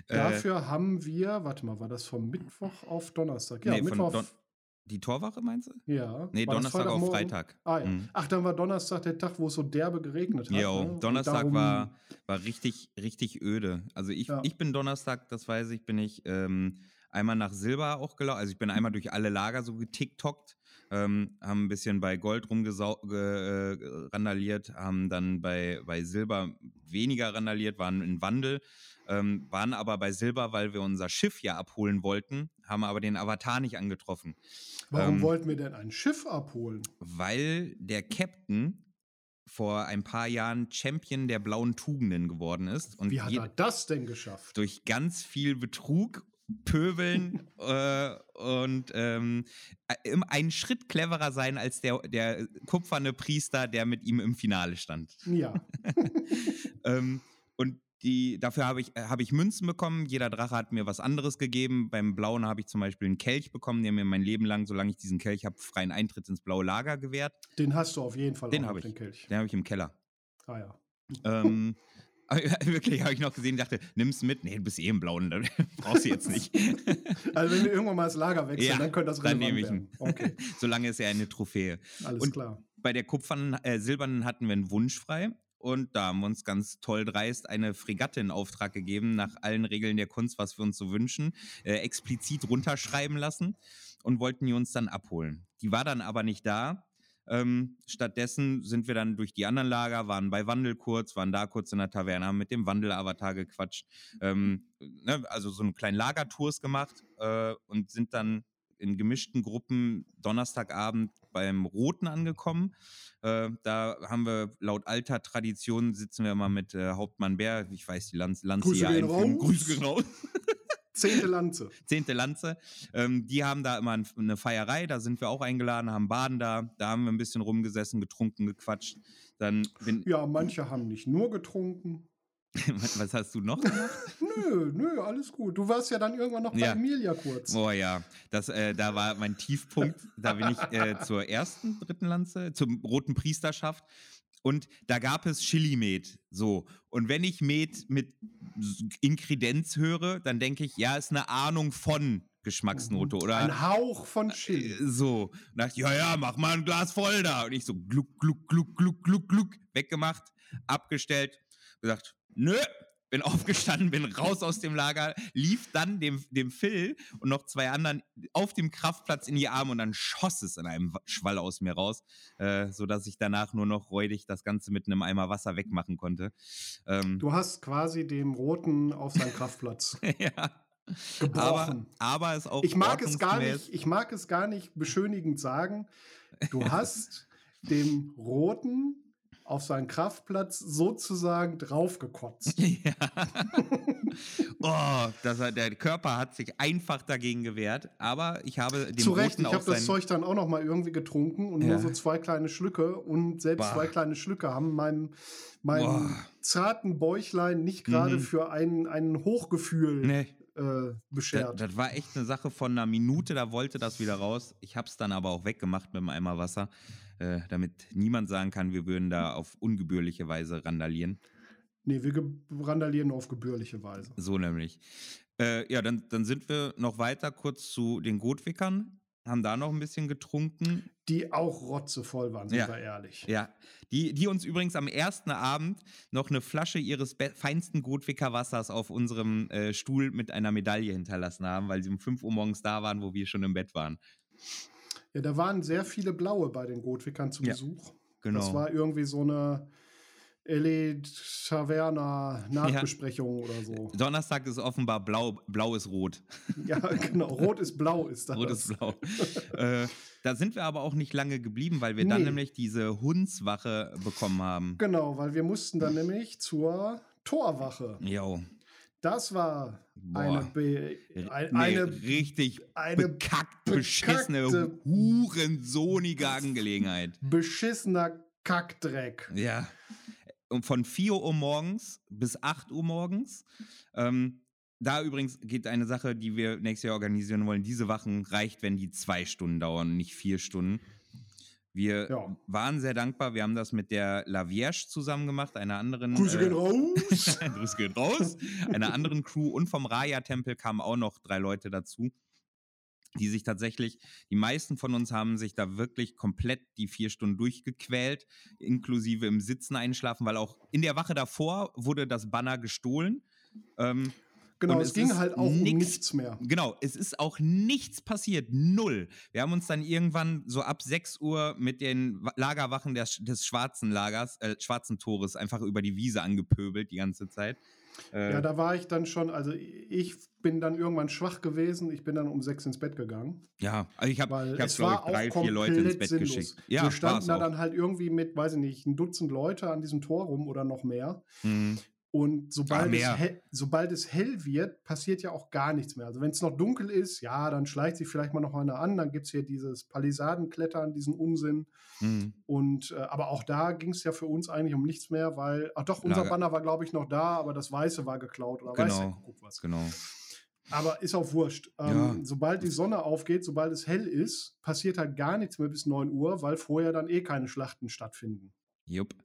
Äh, Dafür haben wir, warte mal, war das vom Mittwoch auf Donnerstag? Ja, nee, von Mittwoch. Don die Torwache meinst du? ja. Nee, War Donnerstag auf? Freitag. Ah, ja. Mhm. Ach, dann war Donnerstag der Tag, wo es so derbe geregnet hat. Jo, ne? Donnerstag war, war richtig, richtig öde. Also ich, Ja. ich bin Donnerstag, das weiß ich, bin ich ähm, einmal nach Silber auch gelaufen. Also ich bin einmal durch alle Lager so getiktokt, ähm, haben ein bisschen bei Gold rumgerandaliert, haben dann bei, bei Silber weniger randaliert, waren in Wandel, ähm, waren aber bei Silber, weil wir unser Schiff ja abholen wollten, haben aber den Avatar nicht angetroffen. Warum ähm, wollten wir denn ein Schiff abholen? Weil der Captain vor ein paar Jahren Champion der blauen Tugenden geworden ist. Und Wie hat er das denn geschafft? durch ganz viel Betrug, Pöbeln [laughs] äh, und ähm, äh, einen Schritt cleverer sein als der, der kupferne Priester, der mit ihm im Finale stand. Ja. [laughs] Ähm, und die, dafür habe ich, äh, habe ich Münzen bekommen. Jeder Drache hat mir was anderes gegeben. Beim Blauen habe ich zum Beispiel einen Kelch bekommen, der mir mein Leben lang, solange ich diesen Kelch habe, freien Eintritt ins blaue Lager gewährt. Den hast du auf jeden Fall Den habe ich. den Kelch. Den habe ich im Keller. Ah ja. ähm, aber [laughs] wirklich habe ich noch gesehen, dachte, nimm's mit. Nee, du bist eh im Blauen, dann [laughs] brauchst du jetzt nicht. [laughs] Also wenn wir irgendwann mal das Lager wechseln, Ja, dann könnte das dann nehme ich werden. ihn. Okay, Solange ist er eine Trophäe. alles Und- klar. Bei der kupfernen, äh, silbernen hatten wir einen Wunsch frei. Und da haben wir uns ganz toll dreist eine Fregatte in Auftrag gegeben, nach allen Regeln der Kunst, was wir uns so wünschen, äh, explizit runterschreiben lassen und wollten die uns dann abholen. Die war dann aber nicht da. Ähm, stattdessen sind wir dann durch die anderen Lager, waren bei Wandel kurz, waren da kurz in der Taverne, haben mit dem Wandel-Avatar gequatscht, ähm, ne, also so einen kleinen Lagertours gemacht äh, und sind dann in gemischten Gruppen Donnerstagabend beim Roten angekommen. Äh, da haben wir laut alter Tradition sitzen wir mal mit äh, Hauptmann Bär, ich weiß die Lanze, Lanze Grüße hier raus. Grüße gehen raus. Zehnte Lanze. [laughs] Zehnte Lanze. Ähm, die haben da immer ein- eine Feierei, da sind wir auch eingeladen, haben Baden da, da haben wir ein bisschen rumgesessen, getrunken, gequatscht. Dann bin, Ja, manche haben nicht nur getrunken. [laughs] was hast du noch gemacht? [laughs] Nö, nö, alles gut. Du warst ja dann irgendwann noch bei Ja. Emilia kurz. Oh ja, das, äh, da war mein Tiefpunkt. Da bin ich äh, zur ersten, dritten Lanze, zum Roten Priesterschaft. Und da gab es Chili-Met. So. Und wenn ich Met mit Inkredenz höre, dann denke ich, ja, ist eine Ahnung von Geschmacksnote. Oder Ein Hauch von äh, Chili. so. Und dachte ich, ja, ja, mach mal ein Glas voll da. Und ich so gluck, gluck, gluck, gluck, gluck, gluck, weggemacht, abgestellt, gesagt, nö, bin [laughs] aufgestanden, bin raus aus dem Lager, lief dann dem, dem Phil und noch zwei anderen auf dem Kraftplatz in die Arme und dann schoss es in einem Schwall aus mir raus, äh, sodass ich danach nur noch räudig das Ganze mit einem Eimer Wasser wegmachen konnte. Ähm, du hast quasi dem Roten auf seinen Kraftplatz. [laughs] ja. Gebrochen. Aber, aber es auch ich mag es gar nicht, ich mag es gar nicht beschönigend sagen. Du [laughs] hast dem Roten auf seinen Kraftplatz sozusagen draufgekotzt. [laughs] Ja. oh, das, der Körper hat sich einfach dagegen gewehrt, aber ich habe den Zu Recht, ich habe das Zeug dann auch noch mal irgendwie getrunken und ja. nur so zwei kleine Schlücke und selbst Boah. zwei kleine Schlücke haben meinem, meinem zarten Bäuchlein nicht gerade mhm. für ein, ein Hochgefühl nee. Äh, beschert. Das, das, war echt eine Sache von einer Minute, da wollte das wieder raus. Ich habe es dann aber auch weggemacht mit einem Eimer Wasser. Äh, damit niemand sagen kann, wir würden da auf ungebührliche Weise randalieren. Nee, wir randalieren nur auf gebührliche Weise. So nämlich. Äh, ja, dann, dann sind wir noch weiter kurz zu den Gotwickern, haben da noch ein bisschen getrunken. Die auch rotzevoll waren, sind ja. wir ehrlich. Ja, die, die uns übrigens am ersten Abend noch eine Flasche ihres feinsten Gotwicker Wassers auf unserem äh, Stuhl mit einer Medaille hinterlassen haben, weil sie um 5 Uhr morgens da waren, wo wir schon im Bett waren. Ja, da waren sehr viele Blaue bei den Gotwickern zu Besuch. Ja, genau. Das war irgendwie so eine Elite Taverna Nachbesprechung ja. oder so. Donnerstag ist offenbar blau, blau ist rot. [laughs] Ja, genau. Rot ist blau ist das. Rot ist blau. äh, da sind wir aber auch nicht lange geblieben, weil wir nee. dann nämlich diese Hundswache bekommen haben. Genau, weil wir mussten dann nämlich zur Torwache. Jo. Das war eine, Be ein, eine richtig eine bekackt, beschissene, hurensohnige Angelegenheit. Beschissener Kackdreck. Ja. Und von 4 Uhr morgens bis 8 Uhr morgens. Ähm, da übrigens geht eine Sache, die wir nächstes Jahr organisieren wollen. Diese Wachen reicht, wenn die zwei Stunden dauern, nicht vier Stunden. Wir ja. waren sehr dankbar. Wir haben das mit der La Vierge zusammen gemacht, einer anderen. Grüße äh, gehen raus! [laughs] Grüße gehen raus! einer anderen Crew und vom Raya-Tempel kamen auch noch drei Leute dazu, die sich tatsächlich, die meisten von uns haben sich da wirklich komplett die vier Stunden durchgequält, inklusive im Sitzen einschlafen, weil auch in der Wache davor wurde das Banner gestohlen. Ähm, Genau, es, es ging halt auch nix, um nichts mehr. Genau, es ist auch nichts passiert, null. Wir haben uns dann irgendwann so ab 6 Uhr mit den Lagerwachen des, des schwarzen Lagers, äh, schwarzen Tores einfach über die Wiese angepöbelt die ganze Zeit. Äh, ja, da war ich dann schon, also ich bin dann irgendwann schwach gewesen. Ich bin dann um sechs ins Bett gegangen. Ja, also ich habe hab, glaube ich, drei, vier Leute ins Bett sinnlos. geschickt. Ja, Wir standen da dann halt irgendwie mit, weiß ich nicht, ein Dutzend Leute an diesem Tor rum oder noch mehr. Mhm. Und sobald, es hell, sobald es hell wird, passiert ja auch gar nichts mehr. Also wenn es noch dunkel ist, ja, dann schleicht sich vielleicht mal noch einer an, dann gibt es hier dieses Palisadenklettern, diesen Unsinn. Mhm. Und äh, aber auch da ging es ja für uns eigentlich um nichts mehr, weil, ach doch, unser Lager. Banner war, glaube ich, noch da, aber das Weiße war geklaut oder genau. weiß ja, guck was. Genau. Aber ist auch wurscht. Ähm, ja. Sobald die Sonne aufgeht, sobald es hell ist, passiert halt gar nichts mehr bis 9 Uhr, weil vorher dann eh keine Schlachten stattfinden. Jupp.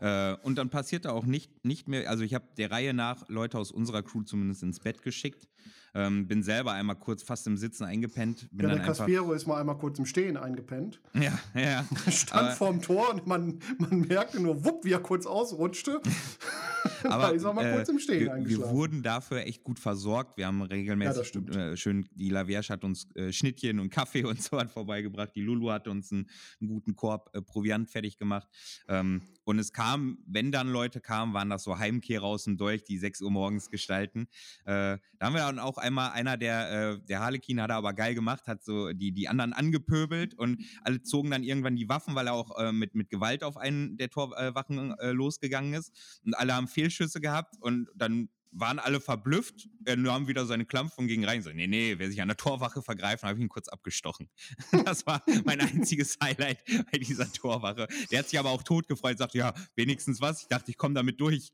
Äh, und dann passierte auch nicht, nicht mehr, also ich habe der Reihe nach Leute aus unserer Crew zumindest ins Bett geschickt. Ähm, bin selber einmal kurz fast im Sitzen eingepennt. Bin ja, der Caspero ist mal einmal kurz im Stehen eingepennt. [laughs] Ja, ja. [laughs] Stand vorm Tor und man, man merkte nur, wupp, wie er kurz ausrutschte. [laughs] Aber da ist auch mal äh, kurz im Stehen wir, wir wurden dafür echt gut versorgt. Wir haben regelmäßig ja, äh, schön, die Lavierge hat uns äh, Schnittchen und Kaffee und so hat vorbeigebracht. Die Lulu hat uns einen, einen guten Korb äh, Proviant fertig gemacht. Ähm, und es kam, wenn dann Leute kamen, waren das so Heimkehrer aus dem Dolch, die 6 Uhr morgens gestalten. Äh, da haben wir dann auch einmal einer, der, äh, der Harlekin hat er aber geil gemacht, hat so die, die anderen angepöbelt und alle zogen dann irgendwann die Waffen, weil er auch äh, mit, mit Gewalt auf einen der Torwachen äh, losgegangen ist. Und alle haben Fehlschüsse gehabt und dann waren alle verblüfft. Er nahm wieder seine Klampf und ging rein. So, nee, nee, wer sich an der Torwache vergreift, habe ich ihn kurz abgestochen. [laughs] das war mein einziges Highlight bei dieser Torwache. Der hat sich aber auch tot gefreut, sagte, ja, wenigstens was. Ich dachte, ich komme damit durch.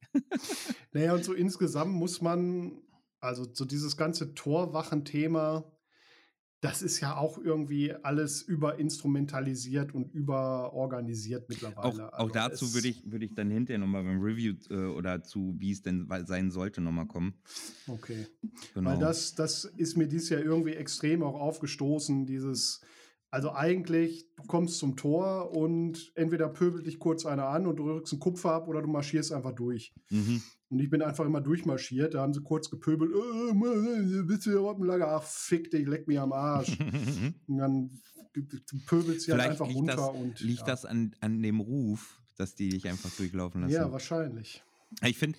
naja, und so insgesamt muss man, also so dieses ganze Torwachen-Thema, das ist ja auch irgendwie alles überinstrumentalisiert und überorganisiert mittlerweile. Auch, auch also dazu würde ich, würd ich dann hinterher nochmal beim Review äh, oder zu, wie es denn sein sollte, nochmal kommen. Okay. Genau. Weil das, das ist mir dieses Jahr irgendwie extrem auch aufgestoßen, dieses Also eigentlich, du kommst zum Tor und entweder pöbelt dich kurz einer an und du rückst einen Kupfer ab oder du marschierst einfach durch. Mhm. Und ich bin einfach immer durchmarschiert. Da haben sie kurz gepöbelt. Äh, bist du überhaupt im Lager? Ach, fick dich, leck mich am Arsch. [laughs] und dann pöbelt sie halt einfach liegt runter. das, und, liegt ja. das an, an dem Ruf, dass die dich einfach durchlaufen lassen. Ja, wahrscheinlich. Ich finde,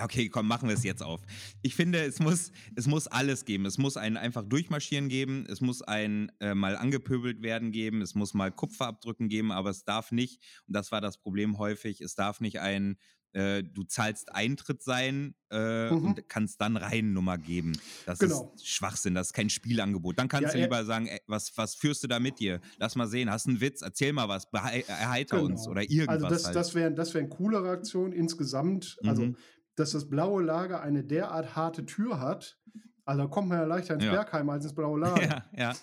okay, komm, machen wir es jetzt auf. Ich finde, es muss, es muss alles geben. Es muss ein einfach durchmarschieren geben, es muss ein äh, mal angepöbelt werden geben, es muss mal Kupferabdrücken geben, aber es darf nicht, und das war das Problem häufig, es darf nicht ein äh, du zahlst Eintritt sein äh, Mhm. und kannst dann rein Nummer geben. Das Genau. ist Schwachsinn, das ist kein Spielangebot. Dann kannst Ja, du er- lieber sagen, ey, was, was führst du da mit dir? Lass mal sehen, hast du einen Witz, erzähl mal was, erheiter uns Genau. oder irgendwas Also das, halt. das wäre das wär eine coolere Aktion insgesamt. Also, Mhm. dass das blaue Lager eine derart harte Tür hat, also da kommt man ja leichter ins Ja. Bergheim als ins blaue [laughs] Lager. Ja, ja.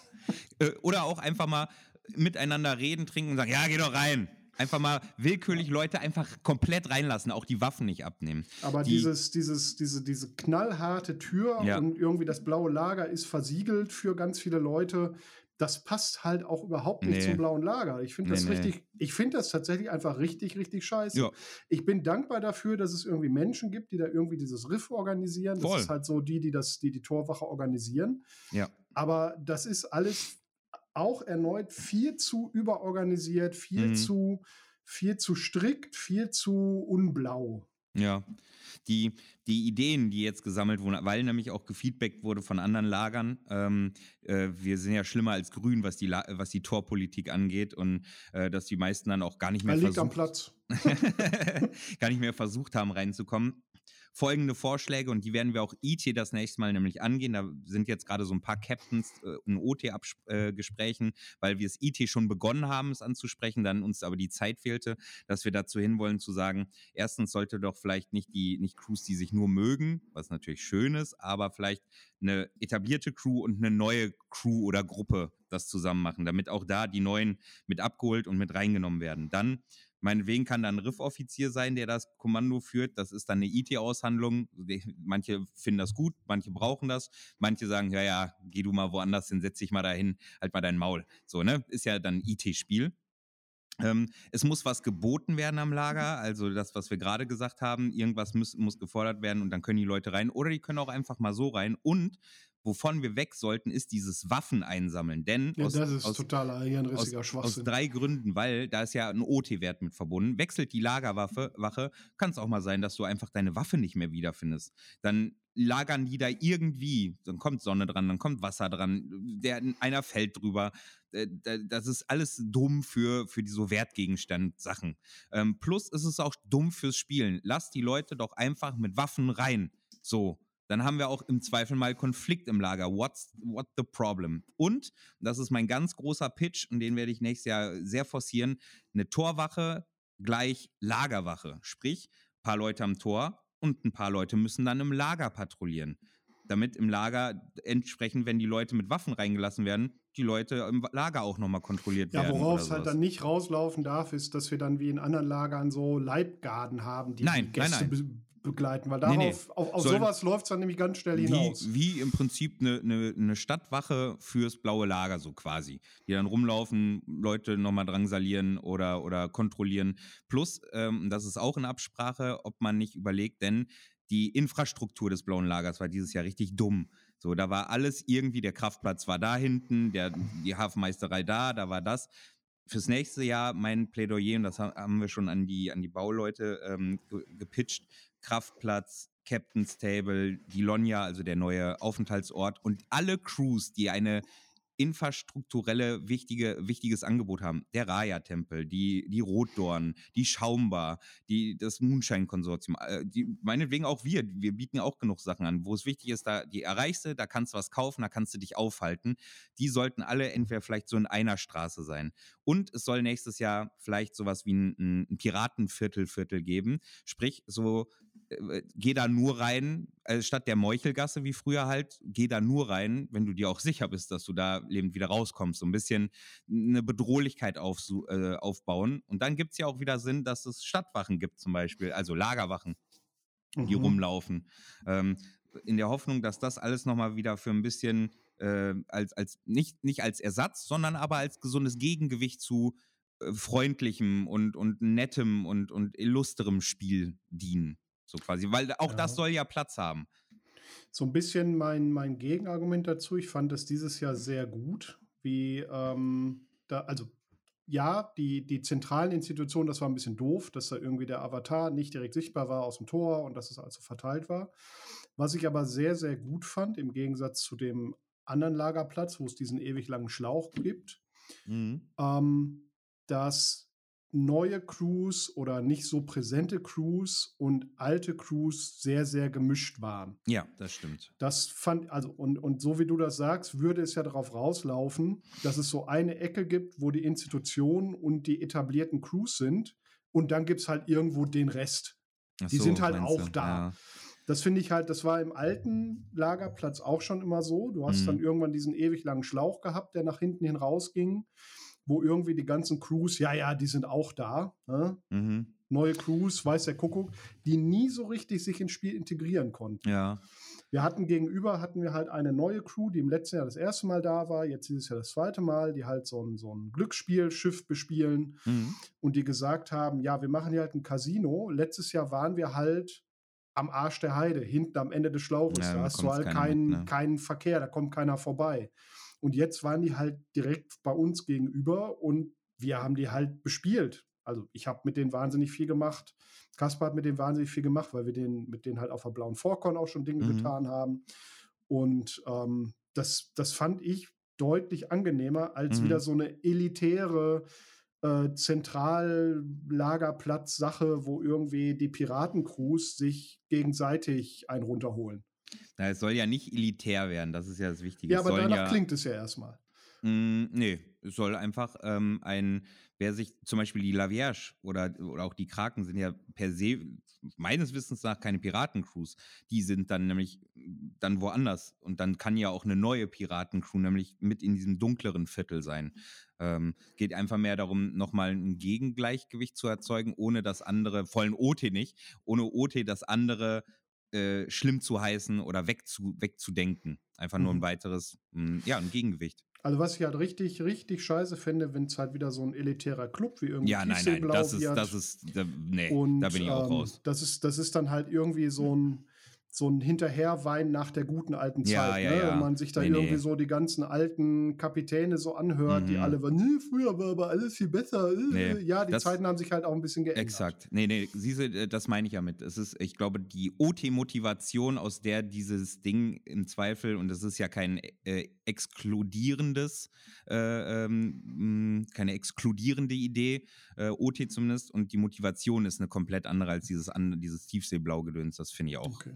Äh, Oder auch einfach mal miteinander reden, trinken und sagen, ja, geh doch rein. Einfach mal willkürlich Leute einfach komplett reinlassen, auch die Waffen nicht abnehmen. Aber Die- dieses, dieses, diese, diese knallharte Tür Ja. und irgendwie das blaue Lager ist versiegelt für ganz viele Leute. Das passt halt auch überhaupt nicht Nee. zum blauen Lager. Ich finde das Nee, richtig, ich finde das tatsächlich einfach richtig, richtig scheiße. Ja. Ich bin dankbar dafür, dass es irgendwie Menschen gibt, die da irgendwie dieses Riff organisieren. Voll. Das ist halt so die, die das, die die Torwache organisieren. Ja. Aber das ist alles auch erneut viel zu überorganisiert, viel Mhm. zu, viel zu strikt, viel zu unblau. Ja. Die, die Ideen, die jetzt gesammelt wurden, weil nämlich auch gefeedbackt wurde von anderen Lagern. Ähm, äh, wir sind ja schlimmer als Grün, was die, La was die Torpolitik angeht und äh, dass die meisten dann auch gar nicht mehr liegt am versucht, Platz. [laughs] gar nicht mehr versucht haben reinzukommen. Folgende Vorschläge und die werden wir auch IT das nächste Mal nämlich angehen. Da sind jetzt gerade so ein paar Captains äh, in OT-Gesprächen, weil wir es IT schon begonnen haben, es anzusprechen, dann uns aber die Zeit fehlte, dass wir dazu hinwollen zu sagen, erstens sollte doch vielleicht nicht die nicht Crews, die sich nur mögen, was natürlich schön ist, aber vielleicht eine etablierte Crew und eine neue Crew oder Gruppe das zusammen machen, damit auch da die neuen mit abgeholt und mit reingenommen werden. Dann Meinetwegen kann da ein Riff-Offizier sein, der das Kommando führt. Das ist dann eine IT-Aushandlung. Manche finden das gut, manche brauchen das. Manche sagen, ja, ja, geh du mal woanders hin, setz dich mal dahin, halt mal dein Maul. So, ne? Ist ja dann IT-Spiel. Ähm, es muss was geboten werden am Lager, also das, was wir gerade gesagt haben, irgendwas muss, muss gefordert werden und dann können die Leute rein oder die können auch einfach mal so rein. Und wovon wir weg sollten, ist dieses Waffen einsammeln. Denn Ja, aus, das ist aus, totaler hirnrissiger aus, aus Schwachsinn. drei Gründen, weil da ist ja ein OT-Wert mit verbunden. Wechselt die Lagerwaffe, Wache, kann es auch mal sein, dass du einfach deine Waffe nicht mehr wiederfindest. Dann lagern die da irgendwie, dann kommt Sonne dran, dann kommt Wasser dran, der, einer fällt drüber. Äh, da- Das ist alles dumm für, für die so Wertgegenstand-Sachen. Ähm, plus ist es auch dumm fürs Spielen. Lass die Leute doch einfach mit Waffen rein. So. Dann haben wir auch im Zweifel mal Konflikt im Lager. What's what the problem? Und, das ist mein ganz großer Pitch und den werde ich nächstes Jahr sehr forcieren, eine Torwache gleich Lagerwache. Sprich, ein paar Leute am Tor und ein paar Leute müssen dann im Lager patrouillieren. Damit im Lager entsprechend, wenn die Leute mit Waffen reingelassen werden, die Leute im Lager auch nochmal kontrolliert Ja, werden. worauf oder es halt dann nicht rauslaufen darf, ist, dass wir dann wie in anderen Lagern so Leibgarden haben, die Nein, die nein, Gäste nein. be begleiten. Weil Nee, nee. darauf, auf, auf Sollen- sowas läuft es dann nämlich ganz schnell hinaus. Wie, wie im Prinzip eine, eine, eine Stadtwache fürs blaue Lager, so quasi. Die dann rumlaufen, Leute nochmal drangsalieren oder, oder kontrollieren. Plus, ähm, das ist auch in Absprache, ob man nicht überlegt, denn die Infrastruktur des blauen Lagers war dieses Jahr richtig dumm. So, da war alles irgendwie, der Kraftplatz war da hinten, der, die Hafenmeisterei da, da war das. Fürs nächste Jahr mein Plädoyer, und das ha- haben wir schon an die, an die Bauleute ähm, ge gepitcht, Kraftplatz, Captain's Table, die Lonja, also der neue Aufenthaltsort und alle Crews, die eine infrastrukturelle wichtige, wichtiges Angebot haben. Der Raya-Tempel, die, die Rotdorn, die Schaumbar, die, das Moonshine-Konsortium, äh, die, meinetwegen auch wir, wir bieten auch genug Sachen an, wo es wichtig ist, da die erreichst du, da kannst du was kaufen, da kannst du dich aufhalten. Die sollten alle entweder vielleicht so in einer Straße sein. Und es soll nächstes Jahr vielleicht sowas wie ein, ein Piratenviertel-Viertel geben. Sprich, so äh, geh da nur rein, äh, statt der Meuchelgasse wie früher halt, geh da nur rein, wenn du dir auch sicher bist, dass du da lebend wieder rauskommst. So ein bisschen eine Bedrohlichkeit aufsu- äh, aufbauen. Und dann gibt es ja auch wieder Sinn, dass es Stadtwachen gibt zum Beispiel, also Lagerwachen, die Mhm. rumlaufen. Ähm, in der Hoffnung, dass das alles nochmal wieder für ein bisschen äh, als, als nicht, nicht als Ersatz, sondern aber als gesundes Gegengewicht zu äh, freundlichem und, und nettem und, und illusterem Spiel dienen. So quasi, weil auch ja. das soll ja Platz haben. So ein bisschen mein, mein Gegenargument dazu. Ich fand es dieses Jahr sehr gut, wie ähm, da, also ja, die, die zentralen Institutionen, das war ein bisschen doof, dass da irgendwie der Avatar nicht direkt sichtbar war aus dem Tor und dass es also verteilt war. Was ich aber sehr, sehr gut fand, im Gegensatz zu dem anderen Lagerplatz, wo es diesen ewig langen Schlauch gibt, mhm. ähm, dass neue Crews oder nicht so präsente Crews und alte Crews sehr, sehr gemischt waren. Ja, das stimmt. Das fand, also, und, und so wie du das sagst, würde es ja darauf rauslaufen, dass es so eine Ecke gibt, wo die Institutionen und die etablierten Crews sind und dann gibt es halt irgendwo den Rest. Ach die so, sind halt auch du? da. Ja. Das finde ich halt, das war im alten Lagerplatz auch schon immer so. Du hast mhm. dann irgendwann diesen ewig langen Schlauch gehabt, der nach hinten hin rausging wo irgendwie die ganzen Crews, ja, ja, die sind auch da. Ne? Mhm. Neue Crews, weiß der Kuckuck, die nie so richtig sich ins Spiel integrieren konnten. Ja. Wir hatten gegenüber, hatten wir halt eine neue Crew, die im letzten Jahr das erste Mal da war, jetzt ist es ja das zweite Mal, die halt so ein, so ein Glücksspielschiff bespielen mhm. und die gesagt haben, ja, wir machen hier halt ein Casino. Letztes Jahr waren wir halt am Arsch der Heide, hinten am Ende des Schlauches. Ja, da hast du halt keinen, mit, ne? keinen Verkehr, da kommt keiner vorbei. Und jetzt waren die halt direkt bei uns gegenüber und wir haben die halt bespielt. Also ich habe mit denen wahnsinnig viel gemacht. Kaspar hat mit denen wahnsinnig viel gemacht, weil wir den, mit denen halt auf der blauen Vorkon auch schon Dinge mhm. getan haben. Und ähm, das, das fand ich deutlich angenehmer als mhm. wieder so eine elitäre äh, Zentrallagerplatz-Sache, wo irgendwie die Piratencrews sich gegenseitig einen runterholen. Na, es soll ja nicht elitär werden, das ist ja das Wichtige. Ja, aber danach ja, klingt es ja erstmal. Mh, mm, nee, es soll einfach ähm, ein, wer sich zum Beispiel die Lavierge oder, oder auch die Kraken sind ja per se meines Wissens nach keine Piratencrews. Die sind dann nämlich dann woanders. Und dann kann ja auch eine neue Piratencrew nämlich mit in diesem dunkleren Viertel sein. Ähm, geht einfach mehr darum, nochmal ein Gegengleichgewicht zu erzeugen, ohne das andere, vollen OT nicht, ohne OT das andere äh, schlimm zu heißen oder wegzu, wegzudenken. Einfach nur ein mhm. weiteres, mh, hm, ja, ein Gegengewicht. Also was ich halt richtig, richtig scheiße fände, wenn es halt wieder so ein elitärer Club wie irgendwie Ja, nein, nein, das ist, das ist, da, nee, Und, da bin ich auch ähm, raus. Das ist, das ist dann halt irgendwie so ein, so ein Hinterherwein nach der guten alten Zeit, ja, ne? Ja. Wenn man sich da nee, irgendwie nee. so die ganzen alten Kapitäne so anhört, mhm. die alle waren, früher war aber alles viel besser. Nee, ja, die Zeiten haben sich halt auch ein bisschen geändert. Exakt. Nee, nee, siehste, äh, das meine ich ja mit. Es ist, ich glaube, die OT-Motivation, aus der dieses Ding im Zweifel, und das ist ja kein äh, exkludierendes, äh, ähm, keine exkludierende Idee, äh, OT zumindest, und die Motivation ist eine komplett andere als dieses, dieses Tiefseeblau-Gedöns, das finde ich auch. Okay.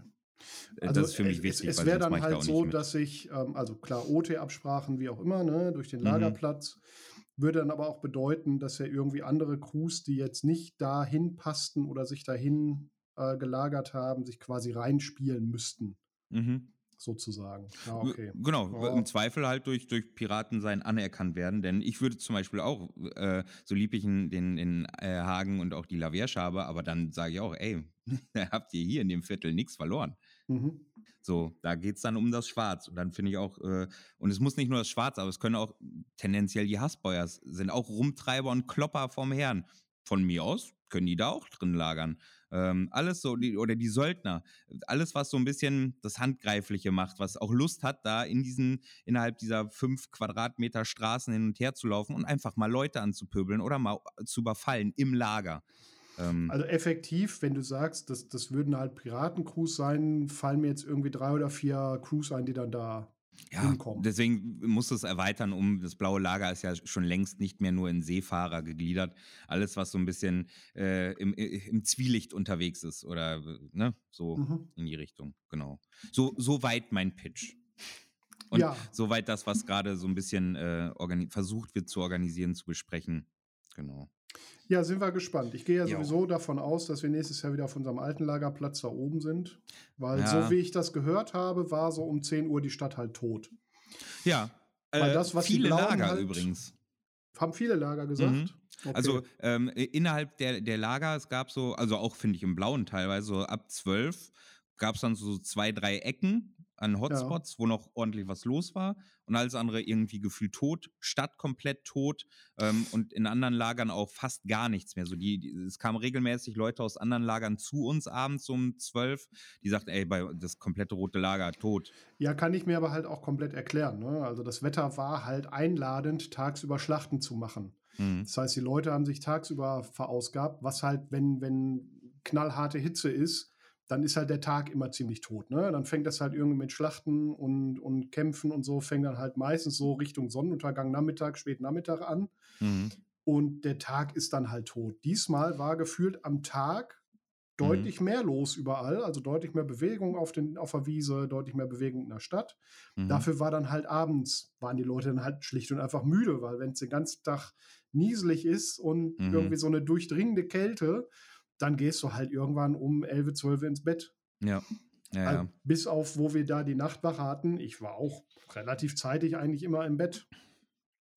Äh, also das ist für mich wichtig. Es, es wäre dann halt so, dass ich, ähm, also klar, OT-Absprachen, wie auch immer, ne, durch den mhm. Lagerplatz, mhm. würde dann aber auch bedeuten, dass ja irgendwie andere Crews, die jetzt nicht dahin passten oder sich dahin äh, gelagert haben, sich quasi reinspielen müssten. Mhm sozusagen. Ja, okay. Genau, oh. im Zweifel halt durch, durch Piraten sein anerkannt werden, denn ich würde zum Beispiel auch, äh, so lieb ich den, den äh, Hagen und auch die Laviersch habe, aber dann sage ich auch, ey, [laughs] habt ihr hier in dem Viertel nichts verloren. Mhm. So, da geht es dann um das Schwarz. Und dann finde ich auch, äh, und es muss nicht nur das Schwarz, aber es können auch tendenziell die Hassbeuers, sind auch Rumtreiber und Klopper vom Herrn. Von mir aus können die da auch drin lagern. Ähm, alles so, die, oder die Söldner, alles, was so ein bisschen das Handgreifliche macht, was auch Lust hat, da in diesen, innerhalb dieser fünf Quadratmeter Straßen hin und her zu laufen und einfach mal Leute anzupöbeln oder mal zu überfallen im Lager. Ähm, also effektiv, wenn du sagst, das, das würden halt Piratencrews sein, fallen mir jetzt irgendwie drei oder vier Crews ein, die dann da ja, hinkommen. Deswegen muss es erweitern, um das blaue Lager ist ja schon längst nicht mehr nur in Seefahrer gegliedert. Alles, was so ein bisschen äh, im, im Zwielicht unterwegs ist oder ne, so mhm. in die Richtung, genau. So, so weit mein Pitch. Und ja. soweit das, was gerade so ein bisschen äh, versucht wird zu organisieren, zu besprechen. Genau. Ja, sind wir gespannt. Ich gehe ja jo. sowieso davon aus, dass wir nächstes Jahr wieder auf unserem alten Lagerplatz da oben sind. Weil ja. so wie ich das gehört habe, war so um 10 Uhr die Stadt halt tot. Ja. Weil äh, das, was viele Lager halt, übrigens. Haben viele Lager gesagt. Mhm. Okay. Also ähm, innerhalb der, der Lager, es gab so, also auch finde ich im Blauen teilweise, so ab 12 gab es dann so zwei, drei Ecken an Hotspots, ja. wo noch ordentlich was los war und alles andere irgendwie gefühlt tot, Stadt komplett tot ähm, und in anderen Lagern auch fast gar nichts mehr. So die, die, es kamen regelmäßig Leute aus anderen Lagern zu uns abends um zwölf, die sagten, ey, bei, das komplette rote Lager tot. Ja, kann ich mir aber halt auch komplett erklären. Ne? Also das Wetter war halt einladend, tagsüber Schlachten zu machen. Mhm. Das heißt, die Leute haben sich tagsüber verausgabt, was halt, wenn, wenn knallharte Hitze ist, dann ist halt der Tag immer ziemlich tot. Ne? Dann fängt das halt irgendwie mit Schlachten und, und Kämpfen und so, fängt dann halt meistens so Richtung Sonnenuntergang, Nachmittag, Spätnachmittag an. Mhm. Und der Tag ist dann halt tot. Diesmal war gefühlt am Tag deutlich mhm. mehr los überall, also deutlich mehr Bewegung auf, den, auf der Wiese, deutlich mehr Bewegung in der Stadt. Mhm. Dafür war dann halt abends, waren die Leute dann halt schlicht und einfach müde, weil wenn es den ganzen Tag nieselig ist und mhm. irgendwie so eine durchdringende Kälte, dann gehst du halt irgendwann um 11, 12 ins Bett. Ja. Ja, also, Bis auf, wo wir da die Nachtwache hatten. Ich war auch relativ zeitig eigentlich immer im Bett.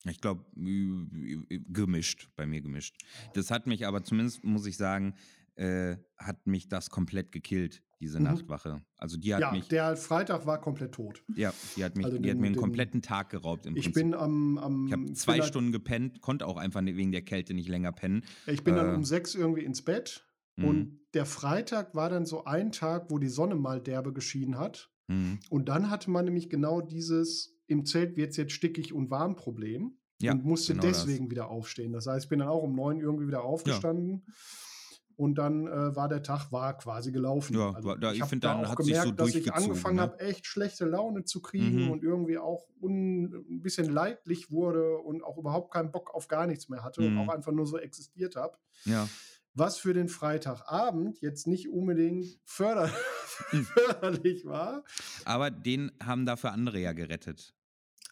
Ich glaube, gemischt, bei mir gemischt. Das hat mich aber zumindest, muss ich sagen, äh, hat mich das komplett gekillt, diese mhm. Nachtwache. Also die hat ja, mich. Der Freitag war komplett tot. Ja, die hat, mich, also die den, hat mir einen den, kompletten Tag geraubt. ich Prinzip. bin am. am ich habe zwei Stunden gepennt, konnte auch einfach wegen der Kälte nicht länger pennen. Ich bin äh, dann um sechs irgendwie ins Bett Mhm. Und der Freitag war dann so ein Tag, wo die Sonne mal derbe geschienen hat. Mhm. Und dann hatte man nämlich genau dieses, im Zelt wird es jetzt stickig und warm Problem. Ja, und musste genau deswegen das. wieder aufstehen. Das heißt, ich bin dann auch um neun irgendwie wieder aufgestanden. Ja. Und dann äh, war der Tag war quasi gelaufen. Ja, also, da, ich, ich finde, da dann auch gemerkt, so dass ich angefangen ne? habe, echt schlechte Laune zu kriegen mhm. und irgendwie auch un, ein bisschen leidlich wurde und auch überhaupt keinen Bock auf gar nichts mehr hatte mhm. und auch einfach nur so existiert habe. Ja was für den Freitagabend jetzt nicht unbedingt förder [laughs] förderlich war. Aber den haben dafür andere ja gerettet.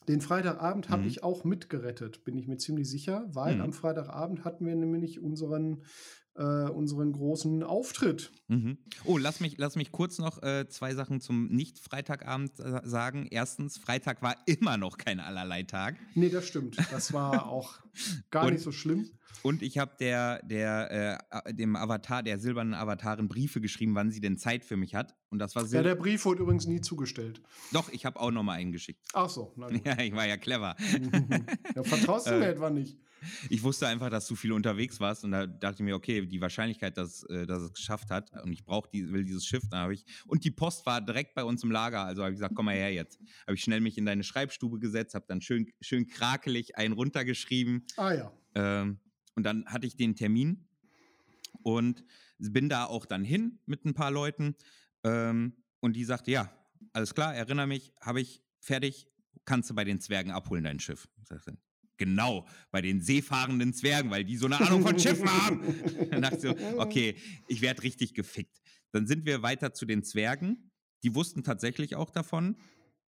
Den Freitagabend habe mhm. ich auch mitgerettet, bin ich mir ziemlich sicher, weil mhm. am Freitagabend hatten wir nämlich unseren, äh, unseren großen Auftritt. Mhm. Oh, lass mich, lass mich kurz noch äh, zwei Sachen zum Nicht-Freitagabend äh, sagen. Erstens, Freitag war [laughs] immer noch kein Allerlei-Tag. Nee, das stimmt. Das war [laughs] auch gar nicht so schlimm. Und ich habe der, der, äh, dem Avatar, der silbernen Avatarin Briefe geschrieben, wann sie denn Zeit für mich hat. Und das war sehr. Ja, der Brief wurde übrigens nie zugestellt. Doch, ich habe auch nochmal einen geschickt. Ach so, nein. [laughs] Ja, ich war ja clever. ja, vertraust du mir äh, etwa nicht? Ich wusste einfach, dass du viel unterwegs warst und da dachte ich mir, okay, die Wahrscheinlichkeit, dass, äh, dass es geschafft hat und ich brauche die, will dieses Schiff, dann habe ich und die Post war direkt bei uns im Lager, also habe ich gesagt, komm mal her jetzt. Habe ich schnell mich in deine Schreibstube gesetzt, habe dann schön schön krakelig einen runtergeschrieben. Ah ja. Ähm, und dann hatte ich den Termin und bin da auch dann hin mit ein paar Leuten. Ähm, und die sagte, ja, alles klar, erinnere mich, habe ich fertig, kannst du bei den Zwergen abholen, dein Schiff. Ich sagte, genau, bei den seefahrenden Zwergen, weil die so eine Ahnung von Schiffen haben. [laughs] Dann dachte ich so, okay, ich werde richtig gefickt. Dann sind wir weiter zu den Zwergen. Die wussten tatsächlich auch davon.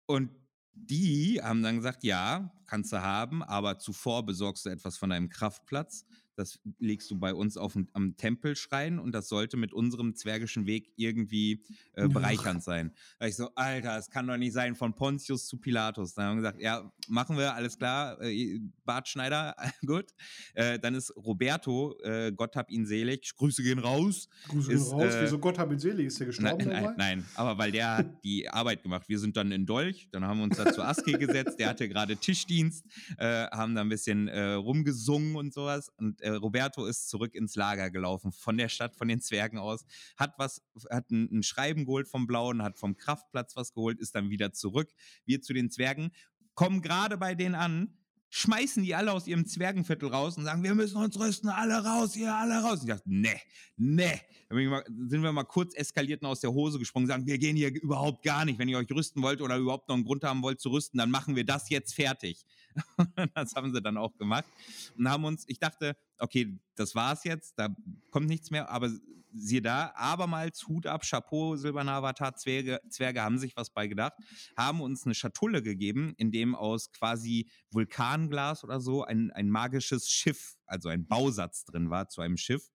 Und die haben dann gesagt, ja, kannst du haben, aber zuvor besorgst du etwas von deinem Kraftplatz. Das legst du bei uns auf dem, am Tempelschrein und das sollte mit unserem zwergischen Weg irgendwie äh, bereichernd sein. Da ich so, Alter, es kann doch nicht sein, von Pontius zu Pilatus. Dann haben wir gesagt, ja, machen wir, alles klar, äh, Bartschneider, [laughs] gut. Äh, dann ist Roberto, äh, Gott hab ihn selig, Grüße gehen raus. Grüße gehen raus, äh, wieso Gott hab ihn selig, ist der gestorben nein, nein, nein, aber weil der hat [laughs] die Arbeit gemacht. Wir sind dann in Dolch, dann haben wir uns da zu Aske gesetzt, der hatte gerade Tischdienst, äh, haben da ein bisschen rumgesungen und sowas und äh, Roberto ist zurück ins Lager gelaufen, von der Stadt, von den Zwergen aus, hat was, hat ein, ein Schreiben geholt vom Blauen, hat vom Kraftplatz was geholt, ist dann wieder zurück. Wir zu den Zwergen, kommen gerade bei denen an, schmeißen die alle aus ihrem Zwergenviertel raus und sagen, wir müssen uns rüsten, alle raus, ihr alle raus. Und ich dachte, ne, ne. Dann sind wir mal kurz eskaliert und aus der Hose gesprungen, sagen, wir gehen hier überhaupt gar nicht. Wenn ihr euch rüsten wollt oder überhaupt noch einen Grund haben wollt zu rüsten, dann machen wir das jetzt fertig. [laughs] das haben sie dann auch gemacht und haben uns, ich dachte, okay, das war's jetzt, da kommt nichts mehr, aber siehe da, abermals Hut ab, Chapeau, Silberner Avatar, Zwerge, Zwerge haben sich was bei gedacht, haben uns eine Schatulle gegeben, in dem aus quasi Vulkanglas oder so ein, ein magisches Schiff, also ein Bausatz drin war zu einem Schiff.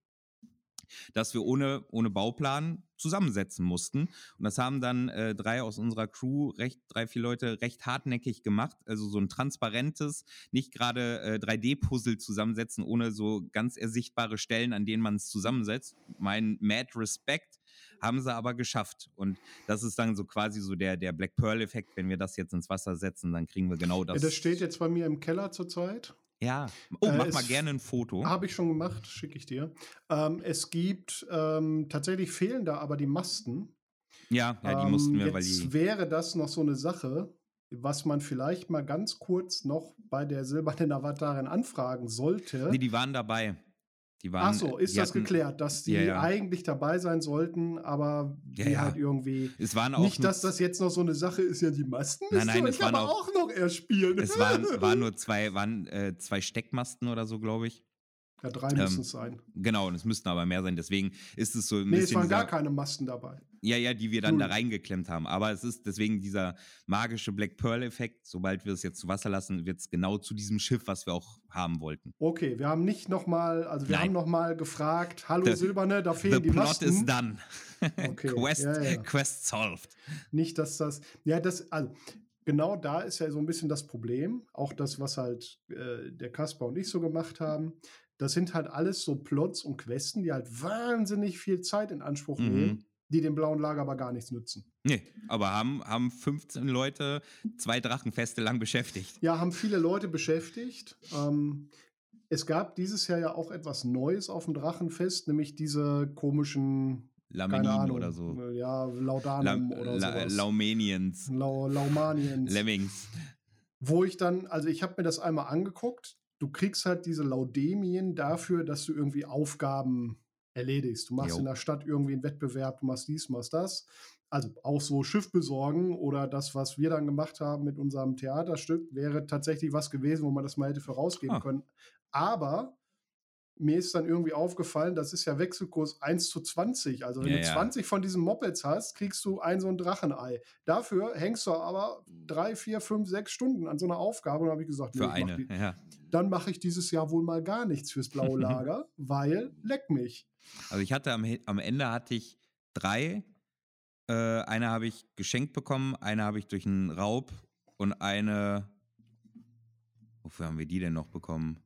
Dass wir ohne, ohne Bauplan zusammensetzen mussten. Und das haben dann äh, drei aus unserer Crew, recht, drei, vier Leute, recht hartnäckig gemacht. Also so ein transparentes, nicht gerade äh, 3D-Puzzle zusammensetzen, ohne so ganz ersichtbare Stellen, an denen man es zusammensetzt. Mein Mad Respect haben sie aber geschafft. Und das ist dann so quasi so der, der Black Pearl-Effekt. Wenn wir das jetzt ins Wasser setzen, dann kriegen wir genau das. Das steht jetzt bei mir im Keller zurzeit. Ja. Oh, Äh, mach es- mal gerne ein Foto. Habe ich schon gemacht, schicke ich dir. Ähm, es gibt ähm, tatsächlich fehlen da aber die Masten. Ja, ja, die Ähm, mussten wir, weil jetzt die. wäre das noch so eine Sache, was man vielleicht mal ganz kurz noch bei der silbernen Avatarin anfragen sollte. Nee, die waren dabei. Die waren, Ach so, ist das hatten- geklärt, dass die Ja, ja. eigentlich dabei sein sollten, aber die Ja, halt irgendwie. Es waren auch Nicht, dass das jetzt noch so eine Sache ist, ja, die Masten Nein, nein, es waren aber auch- auch noch erst spielen. es waren, waren nur [laughs] zwei, waren äh, zwei Steckmasten oder so, glaube ich. Ja, drei ähm, müssen es sein. Genau, und es müssten aber mehr sein. Deswegen ist es so ein Nee, es bisschen. waren gar keine Masten dabei. Ja, ja, die wir dann da Null. reingeklemmt haben. Aber es ist deswegen dieser magische Black Pearl-Effekt. Sobald wir es jetzt zu Wasser lassen, wird es genau zu diesem Schiff, was wir auch haben wollten. Okay, wir haben nicht nochmal, also wir Nein. haben nochmal gefragt, hallo The- Silberne, da The fehlen die plot Masten. is done. [laughs] Okay, Quest, ja, ja. Quest solved. Nicht, dass das, ja, das, also genau da ist ja so ein bisschen das Problem, auch das, was halt äh, der Kasper und ich so gemacht haben. Das sind halt alles so Plots und Questen, die halt wahnsinnig viel Zeit in Anspruch Mhm. nehmen, die dem blauen Lager aber gar nichts nützen. Nee, aber haben, haben 15 Leute zwei Drachenfeste lang beschäftigt. Ja, haben viele Leute beschäftigt. Ähm, es gab dieses Jahr ja auch etwas Neues auf dem Drachenfest, nämlich diese komischen, Laminin Ahnung, oder so. äh, ja, La, Laudanum oder La, sowas. Laumanians. Lau Laumaniens. Lemmings. wo ich dann, also ich habe mir das einmal angeguckt. Du kriegst halt diese Laudemien dafür, dass du irgendwie Aufgaben erledigst. Du machst Jo. in der Stadt irgendwie einen Wettbewerb, du machst dies, machst das. Also auch so Schiff besorgen oder das, was wir dann gemacht haben mit unserem Theaterstück, wäre tatsächlich was gewesen, wo man das mal hätte vorausgeben Ah. können. Aber mir ist dann irgendwie aufgefallen, das ist ja Wechselkurs 1 zu 20. Also wenn Ja, du ja. 20 von diesen Mopeds hast, kriegst du ein so ein Drachenei. Dafür hängst du aber drei, vier, fünf, sechs Stunden an so einer Aufgabe. Und habe ich gesagt, Für nee, mach eine. die, Ja. dann mache ich dieses Jahr wohl mal gar nichts fürs blaue [laughs] Lager, weil leck mich. Also ich hatte am, am Ende hatte ich drei. Äh, eine habe ich geschenkt bekommen, eine habe ich durch einen Raub und eine. Wofür haben wir die denn noch bekommen?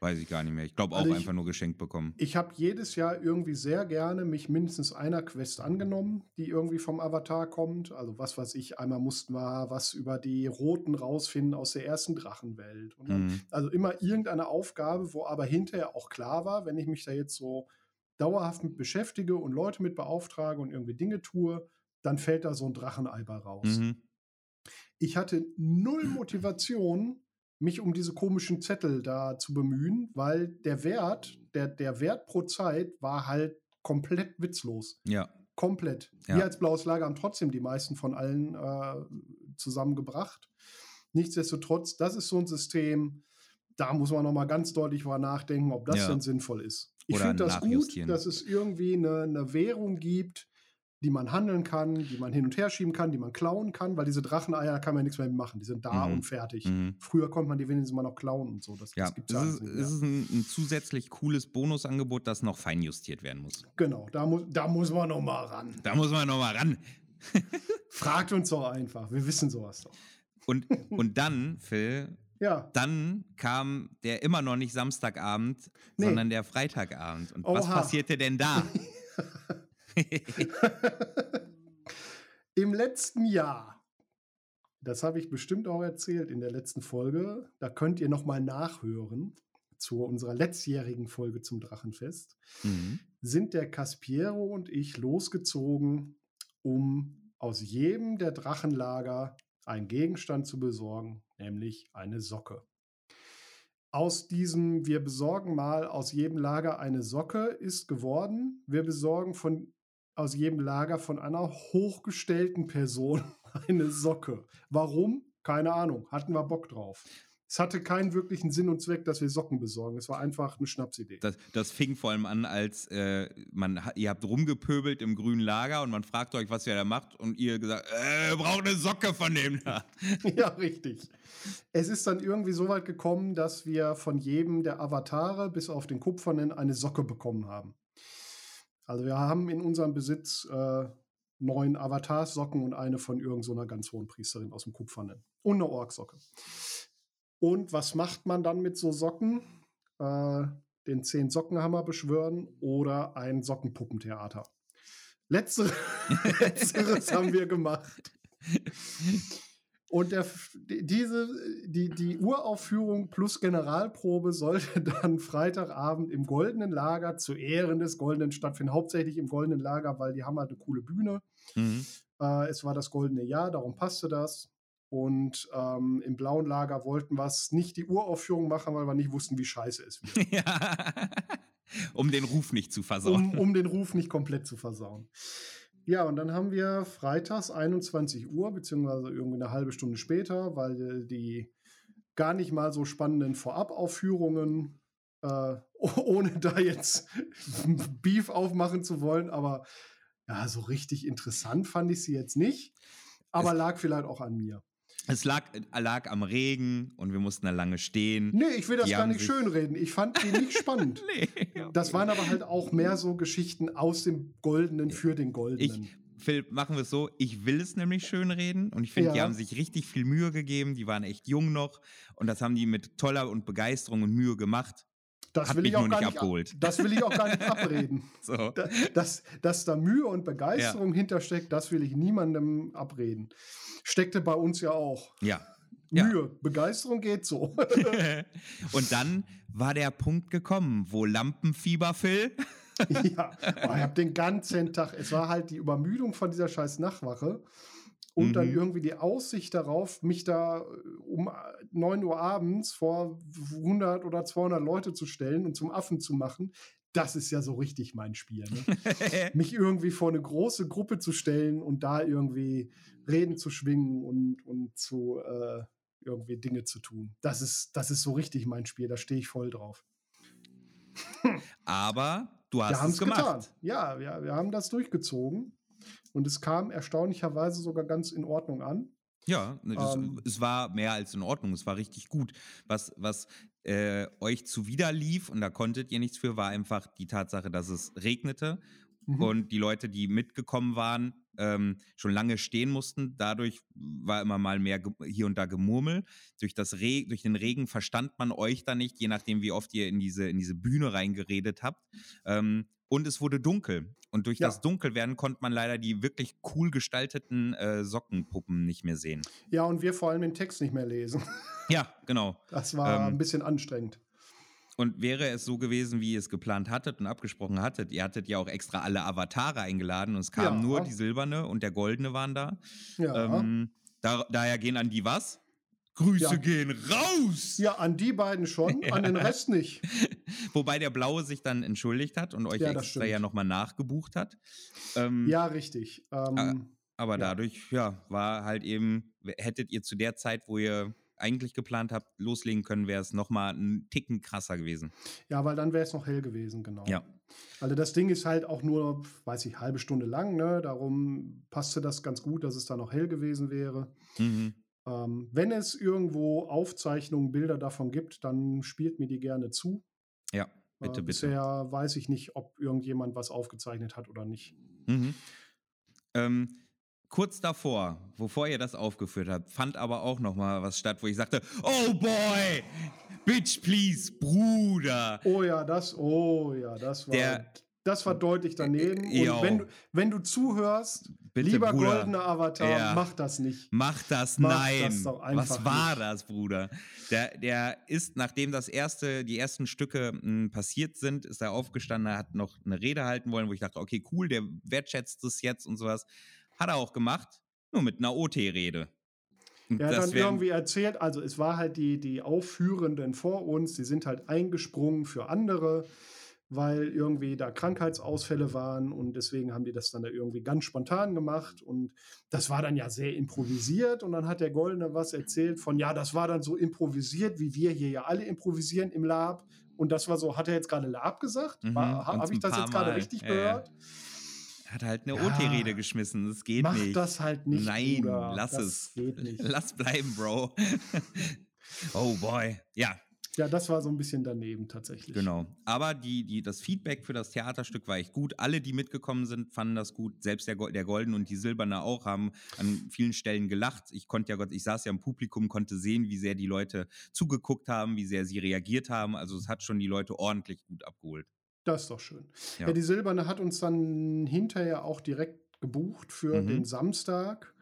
Weiß ich gar nicht mehr. Ich glaube auch Also ich- einfach nur geschenkt bekommen. Ich habe jedes Jahr irgendwie sehr gerne mich mindestens einer Quest angenommen, die irgendwie vom Avatar kommt. Also was weiß ich, einmal mussten wir was über die Roten rausfinden aus der ersten Drachenwelt. Mhm. Also immer irgendeine Aufgabe, wo aber hinterher auch klar war, wenn ich mich da jetzt so dauerhaft mit beschäftige und Leute mit beauftrage und irgendwie Dinge tue, dann fällt da so ein Drachenei bei raus. Mhm. Ich hatte null Motivation, mich um diese komischen Zettel da zu bemühen, weil der Wert, der, der Wert pro Zeit war halt komplett witzlos. Ja. Komplett. Ja. Wir als Blaues Lager haben trotzdem die meisten von allen äh, zusammengebracht. Nichtsdestotrotz, das ist so ein System, da muss man noch mal ganz deutlich mal nachdenken, ob das Ja. denn sinnvoll ist. Ich finde das gut, dass es irgendwie eine, eine Währung gibt, die man handeln kann, die man hin und her schieben kann, die man klauen kann, weil diese Dracheneier, kann man ja nichts mehr machen. Die sind da Mhm. und fertig. Mhm. Früher konnte man die wenigstens mal noch klauen und so. Das, Ja, das gibt's es ist, alles nicht mehr. es ist ein, ein zusätzlich cooles Bonusangebot, das noch feinjustiert werden muss. Genau, da, mu da muss man noch mal ran. Da muss man noch mal ran. [laughs] [laughs] Fragt uns doch einfach. Wir wissen sowas doch. Und, und dann, Phil, Ja, dann kam der immer noch nicht Samstagabend, Nee. sondern der Freitagabend. Und was Oha. passierte denn da? [laughs] [laughs] Im letzten Jahr, das habe ich bestimmt auch erzählt in der letzten Folge, da könnt ihr noch mal nachhören zu unserer letztjährigen Folge zum Drachenfest, mhm. sind der Caspiero und ich losgezogen, um aus jedem der Drachenlager einen Gegenstand zu besorgen, nämlich eine Socke. Aus diesem Wir besorgen mal aus jedem Lager eine Socke ist geworden, wir besorgen von aus jedem Lager von einer hochgestellten Person [laughs] eine Socke. Warum? Keine Ahnung. Hatten wir Bock drauf. Es hatte keinen wirklichen Sinn und Zweck, dass wir Socken besorgen. Es war einfach eine Schnapsidee. Das, das fing vor allem an, als äh, man, ihr habt rumgepöbelt im grünen Lager und man fragt euch, was ihr da macht und ihr gesagt, äh, braucht eine Socke von dem da. [laughs] ja, richtig. Es ist dann irgendwie so weit gekommen, dass wir von jedem der Avatare bis auf den Kupfernen eine Socke bekommen haben. Also wir haben in unserem Besitz äh, neun Avatarsocken und eine von irgendeiner so ganz hohen Priesterin aus dem Kupfernen. Und eine Orksocke. Und was macht man dann mit so Socken? Äh, den zehn Sockenhammer beschwören oder ein Sockenpuppentheater. Letztere, [laughs] letzteres haben wir gemacht. Und der, diese, die, die Uraufführung plus Generalprobe sollte [laughs] dann Freitagabend im Goldenen Lager zu Ehren des Goldenen stattfinden. Hauptsächlich im Goldenen Lager, weil die haben halt eine coole Bühne. Mhm. Äh, es war das Goldene Jahr, darum passte das. Und ähm, im blauen Lager wollten wir es nicht die Uraufführung machen, weil wir nicht wussten, wie scheiße es wird. [laughs] Ja. um den Ruf nicht zu versauen. Um, um den Ruf nicht komplett zu versauen. Ja, und dann haben wir freitags 21 Uhr, beziehungsweise irgendwie eine halbe Stunde später, weil die gar nicht mal so spannenden Vorabaufführungen, äh, ohne da jetzt [laughs] Beef aufmachen zu wollen, aber ja, so richtig interessant fand ich sie jetzt nicht, aber es lag vielleicht auch an mir. Es lag, äh, lag am Regen und wir mussten da lange stehen. Nee, ich will das die gar nicht schönreden. Ich fand die nicht spannend. [laughs] nee, okay. Das waren aber halt auch mehr so Geschichten aus dem Goldenen für den Goldenen. Ich, Phil, machen wir es so, ich will es nämlich schönreden und ich finde, ja. die haben sich richtig viel Mühe gegeben, die waren echt jung noch und das haben die mit toller und Begeisterung und Mühe gemacht. Das will, ich auch gar nicht abgeholt. das will ich auch gar nicht [laughs] abreden. so. dass, dass da Mühe und Begeisterung ja. hintersteckt, das will ich niemandem abreden. Steckte bei uns ja auch. Ja. Mühe, ja. Begeisterung geht so. [laughs] und dann war der Punkt gekommen, wo Lampenfieber, Phil. [laughs] ja, oh, ich habe den ganzen Tag, es war halt die Übermüdung von dieser scheiß Nachtwache und mhm. dann irgendwie die Aussicht darauf, mich da äh, um 9 Uhr abends vor 100 oder 200 Leute zu stellen und zum Affen zu machen, das ist ja so richtig mein Spiel. Ne? [laughs] mich irgendwie vor eine große Gruppe zu stellen und da irgendwie Reden zu schwingen und, und zu äh, irgendwie Dinge zu tun. Das ist, das ist so richtig mein Spiel, da stehe ich voll drauf. Aber du hast es gemacht. Getan. Ja, wir, wir haben das durchgezogen. Und es kam erstaunlicherweise sogar ganz in Ordnung an. Ja, das, ähm, es war mehr als in Ordnung, es war richtig gut. Was, was äh, euch zuwider lief, und da konntet ihr nichts für, war einfach die Tatsache, dass es regnete mhm. und die Leute, die mitgekommen waren, ähm, schon lange stehen mussten. Dadurch war immer mal mehr hier und da Gemurmel. Durch, das Re durch den Regen verstand man euch da nicht, je nachdem, wie oft ihr in diese, in diese Bühne reingeredet habt. Ähm, und es wurde dunkel. Und durch ja. das Dunkelwerden konnte man leider die wirklich cool gestalteten äh, Sockenpuppen nicht mehr sehen. Ja, und wir vor allem den Text nicht mehr lesen. Ja, genau. Das war ähm, ein bisschen anstrengend. Und wäre es so gewesen, wie ihr es geplant hattet und abgesprochen hattet, ihr hattet ja auch extra alle Avatare eingeladen und es kamen ja. nur die silberne und der goldene waren da. Ja. Ähm, da, daher gehen an die was? Grüße ja. gehen raus! Ja, an die beiden schon, ja. [laughs] an den Rest nicht. [laughs] Wobei der Blaue sich dann entschuldigt hat und euch ja, extra ja nochmal nachgebucht hat. Ähm, ja, richtig. Ähm, aber dadurch, ja, war halt eben, hättet ihr zu der Zeit, wo ihr eigentlich geplant habt, loslegen können, wäre es nochmal ein Ticken krasser gewesen. Ja, weil dann wäre es noch hell gewesen, genau. Ja. Also das Ding ist halt auch nur, weiß ich, halbe Stunde lang, ne? Darum passte das ganz gut, dass es da noch hell gewesen wäre. Mhm. Ähm, wenn es irgendwo Aufzeichnungen, Bilder davon gibt, dann spielt mir die gerne zu. Ja, bitte, äh, bitte. Bisher weiß ich nicht, ob irgendjemand was aufgezeichnet hat oder nicht. Mhm. Ähm, kurz davor, bevor ihr das aufgeführt habt, fand aber auch noch mal was statt, wo ich sagte, oh boy, bitch please, Bruder. Oh ja, das, oh ja, das war, Der, das war deutlich daneben. Äh, Und wenn du, wenn du zuhörst, Bitte, lieber Bruder. goldener Avatar, ja. mach das nicht. Mach das, mach nein. Das Was war nicht. das, Bruder? Der, der ist, nachdem das erste, die ersten Stücke mh, hm, passiert sind, ist er aufgestanden, er hat noch eine Rede halten wollen, wo ich dachte, okay, cool, der wertschätzt es jetzt und sowas. Hat er auch gemacht, nur mit einer OT-Rede. Er hat dann irgendwie erzählt, also es war halt die, die Aufführenden vor uns, die sind halt eingesprungen für andere weil irgendwie da Krankheitsausfälle waren und deswegen haben die das dann da irgendwie ganz spontan gemacht und das war dann ja sehr improvisiert und dann hat der Goldene was erzählt von, ja, das war dann so improvisiert, wie wir hier ja alle improvisieren im Lab und das war so, hat er jetzt gerade Lab gesagt? Mhm, Habe ich das jetzt gerade richtig ja, gehört? Er hat halt eine ja, OT-Rede geschmissen. Das geht mach nicht. Mach das halt nicht. Nein, Bruder. lass das es. Geht nicht. Lass bleiben, Bro. [laughs] oh boy. Ja, Ja, das war so ein bisschen daneben tatsächlich. Genau. Aber die, die, das Feedback für das Theaterstück war echt gut. Alle, die mitgekommen sind, fanden das gut. Selbst der, der Golden und die Silberne auch haben an vielen Stellen gelacht. Ich konnte ja Gott, ich saß ja im Publikum, konnte sehen, wie sehr die Leute zugeguckt haben, wie sehr sie reagiert haben. Also es hat schon die Leute ordentlich gut abgeholt. Das ist doch schön. Ja, ja die Silberne hat uns dann hinterher auch direkt gebucht für mhm. den Samstag.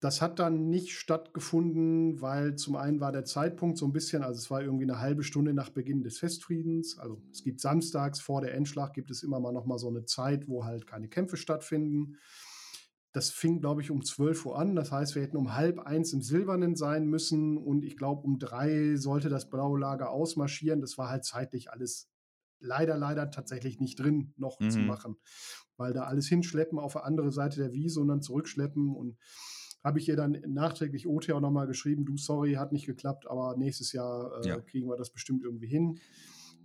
Das hat dann nicht stattgefunden, weil zum einen war der Zeitpunkt so ein bisschen, also es war irgendwie eine halbe Stunde nach Beginn des Festfriedens. Also es gibt samstags vor der Endschlag gibt es immer mal noch mal so eine Zeit, wo halt keine Kämpfe stattfinden. Das fing, glaube ich, um 12 Uhr an. Das heißt, wir hätten um halb eins im Silbernen sein müssen und ich glaube, um drei sollte das blaue Lager ausmarschieren. Das war halt zeitlich alles leider, leider tatsächlich nicht drin, noch mhm. zu machen, weil da alles hinschleppen auf der andere Seite der Wiese und dann zurückschleppen und habe ich ihr dann nachträglich OT auch nochmal geschrieben, du, sorry, hat nicht geklappt, aber nächstes Jahr äh, ja. kriegen wir das bestimmt irgendwie hin.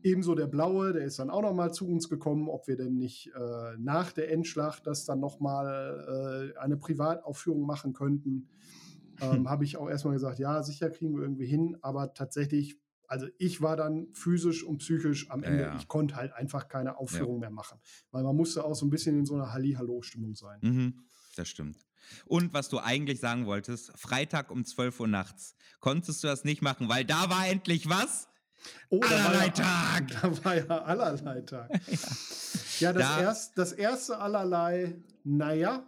Ebenso der Blaue, der ist dann auch nochmal zu uns gekommen, ob wir denn nicht äh, nach der Endschlacht das dann nochmal äh, eine Privataufführung machen könnten. Ähm, [laughs] Habe ich auch erstmal gesagt, ja, sicher kriegen wir irgendwie hin, aber tatsächlich, also ich war dann physisch und psychisch am Ende, ja, ich konnte halt einfach keine Aufführung ja. mehr machen, weil man musste auch so ein bisschen in so einer Halli-Hallo-Stimmung sein. Mhm, das stimmt. Und was du eigentlich sagen wolltest, Freitag um 12 Uhr nachts, konntest du das nicht machen, weil da war endlich was? Oh, allerlei Tag. Da war ja allerlei Tag. [laughs] [laughs] ja, ja das, da, erst, das erste allerlei, naja.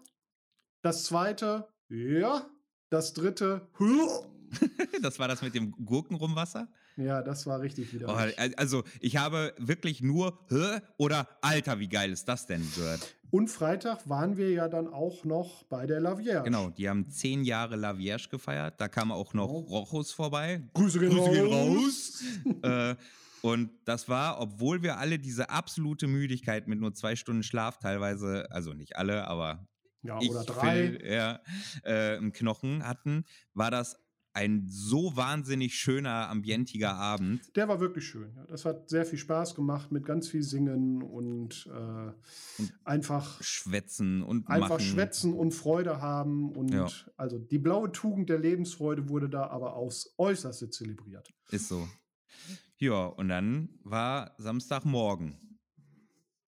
Das zweite, ja. Das dritte, [laughs] das war das mit dem Gurkenrumwasser? Ja, das war richtig wieder. Oh, also, ich habe wirklich nur Hä oder Alter, wie geil ist das denn gehört? Und Freitag waren wir ja dann auch noch bei der Lavierge. Genau, die haben zehn Jahre Lavierge gefeiert. Da kam auch noch oh. Rochus vorbei. Grüße gehen Grüße Gehen raus. [laughs] äh, und das war, obwohl wir alle diese absolute Müdigkeit mit nur zwei Stunden Schlaf teilweise, also nicht alle, aber ja, ich, oder drei, Phil, ja, äh, im Knochen hatten, war das ein so wahnsinnig schöner, ambientiger Abend. Der war wirklich schön. Ja. Das hat sehr viel Spaß gemacht mit ganz viel Singen und, äh, und einfach schwätzen und einfach machen. schwätzen und Freude haben und ja. also die blaue Tugend der Lebensfreude wurde da aber aufs Äußerste zelebriert. Ist so. Ja, und dann war Samstagmorgen.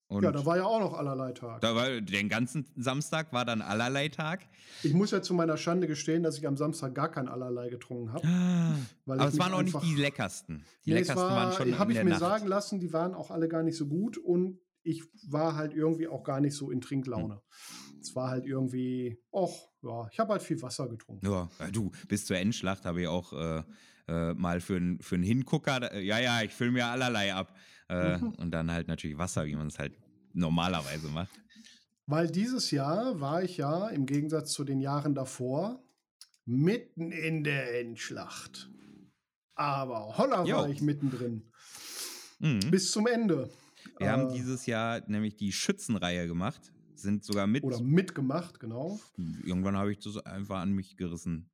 Und ja, da war ja auch noch allerlei Tag. Da war, den ganzen Samstag war dann allerlei Tag. Ich muss ja zu meiner Schande gestehen, dass ich am Samstag gar kein allerlei getrunken habe. Ah, aber es waren auch nicht die leckersten. Die nee, leckersten war, waren schon Habe ich mir Nacht. sagen lassen, die waren auch alle gar nicht so gut und ich war halt irgendwie auch gar nicht so in Trinklaune. Hm. Es war halt irgendwie, ach, ja, ich habe halt viel Wasser getrunken. Ja, du, bis zur Endschlacht habe ich auch äh, äh, mal für, für einen Hingucker, äh, ja, ja, ich fülle mir allerlei ab. Äh, mhm. Und dann halt natürlich Wasser, wie man es halt normalerweise macht. Weil dieses Jahr war ich ja im Gegensatz zu den Jahren davor mitten in der Endschlacht. Aber holla jo. war ich mittendrin. Mhm. Bis zum Ende. Wir äh, haben dieses Jahr nämlich die Schützenreihe gemacht. Sind sogar mit. Oder mitgemacht, genau. Irgendwann habe ich das einfach an mich gerissen.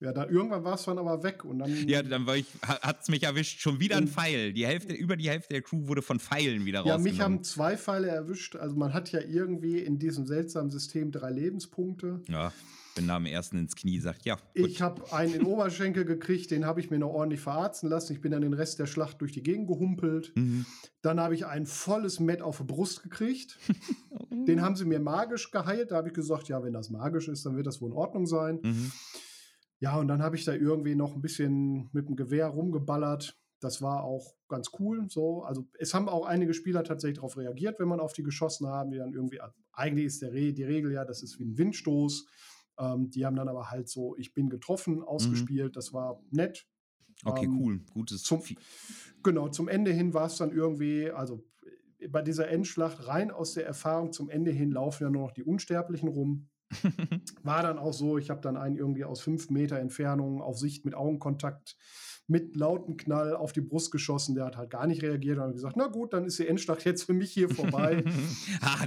Ja, da irgendwann war es dann aber weg und dann. Ja, dann war ich, hat es mich erwischt. Schon wieder ein Pfeil. Die Hälfte, über die Hälfte der Crew wurde von Pfeilen wieder ja, rausgenommen. Ja, mich haben zwei Pfeile erwischt. Also man hat ja irgendwie in diesem seltsamen System drei Lebenspunkte. Ja. Bin da am ersten ins Knie, sagt ja. Gut. Ich habe einen in Oberschenkel gekriegt, den habe ich mir noch ordentlich verarzten lassen. Ich bin dann den Rest der Schlacht durch die Gegend gehumpelt. Mhm. Dann habe ich ein volles Met auf die Brust gekriegt. [laughs] den haben sie mir magisch geheilt. Da habe ich gesagt, ja, wenn das magisch ist, dann wird das wohl in Ordnung sein. Mhm. Ja, und dann habe ich da irgendwie noch ein bisschen mit dem Gewehr rumgeballert. Das war auch ganz cool. So, also es haben auch einige Spieler tatsächlich darauf reagiert, wenn man auf die geschossen haben, die dann irgendwie, also eigentlich ist der Re die Regel ja, das ist wie ein Windstoß. Ähm, die haben dann aber halt so, ich bin getroffen, mhm. ausgespielt. Mhm. Das war nett. Okay, ähm, cool. Gutes. Zum, genau, zum Ende hin war es dann irgendwie, also bei dieser Endschlacht rein aus der Erfahrung zum Ende hin laufen ja nur noch die Unsterblichen rum. [laughs] War dann auch so, ich habe dann einen irgendwie aus fünf Meter Entfernung auf Sicht mit Augenkontakt mit lauten Knall auf die Brust geschossen. Der hat halt gar nicht reagiert und hat gesagt, na gut, dann ist die Endschlacht jetzt für mich hier vorbei. [laughs] ah,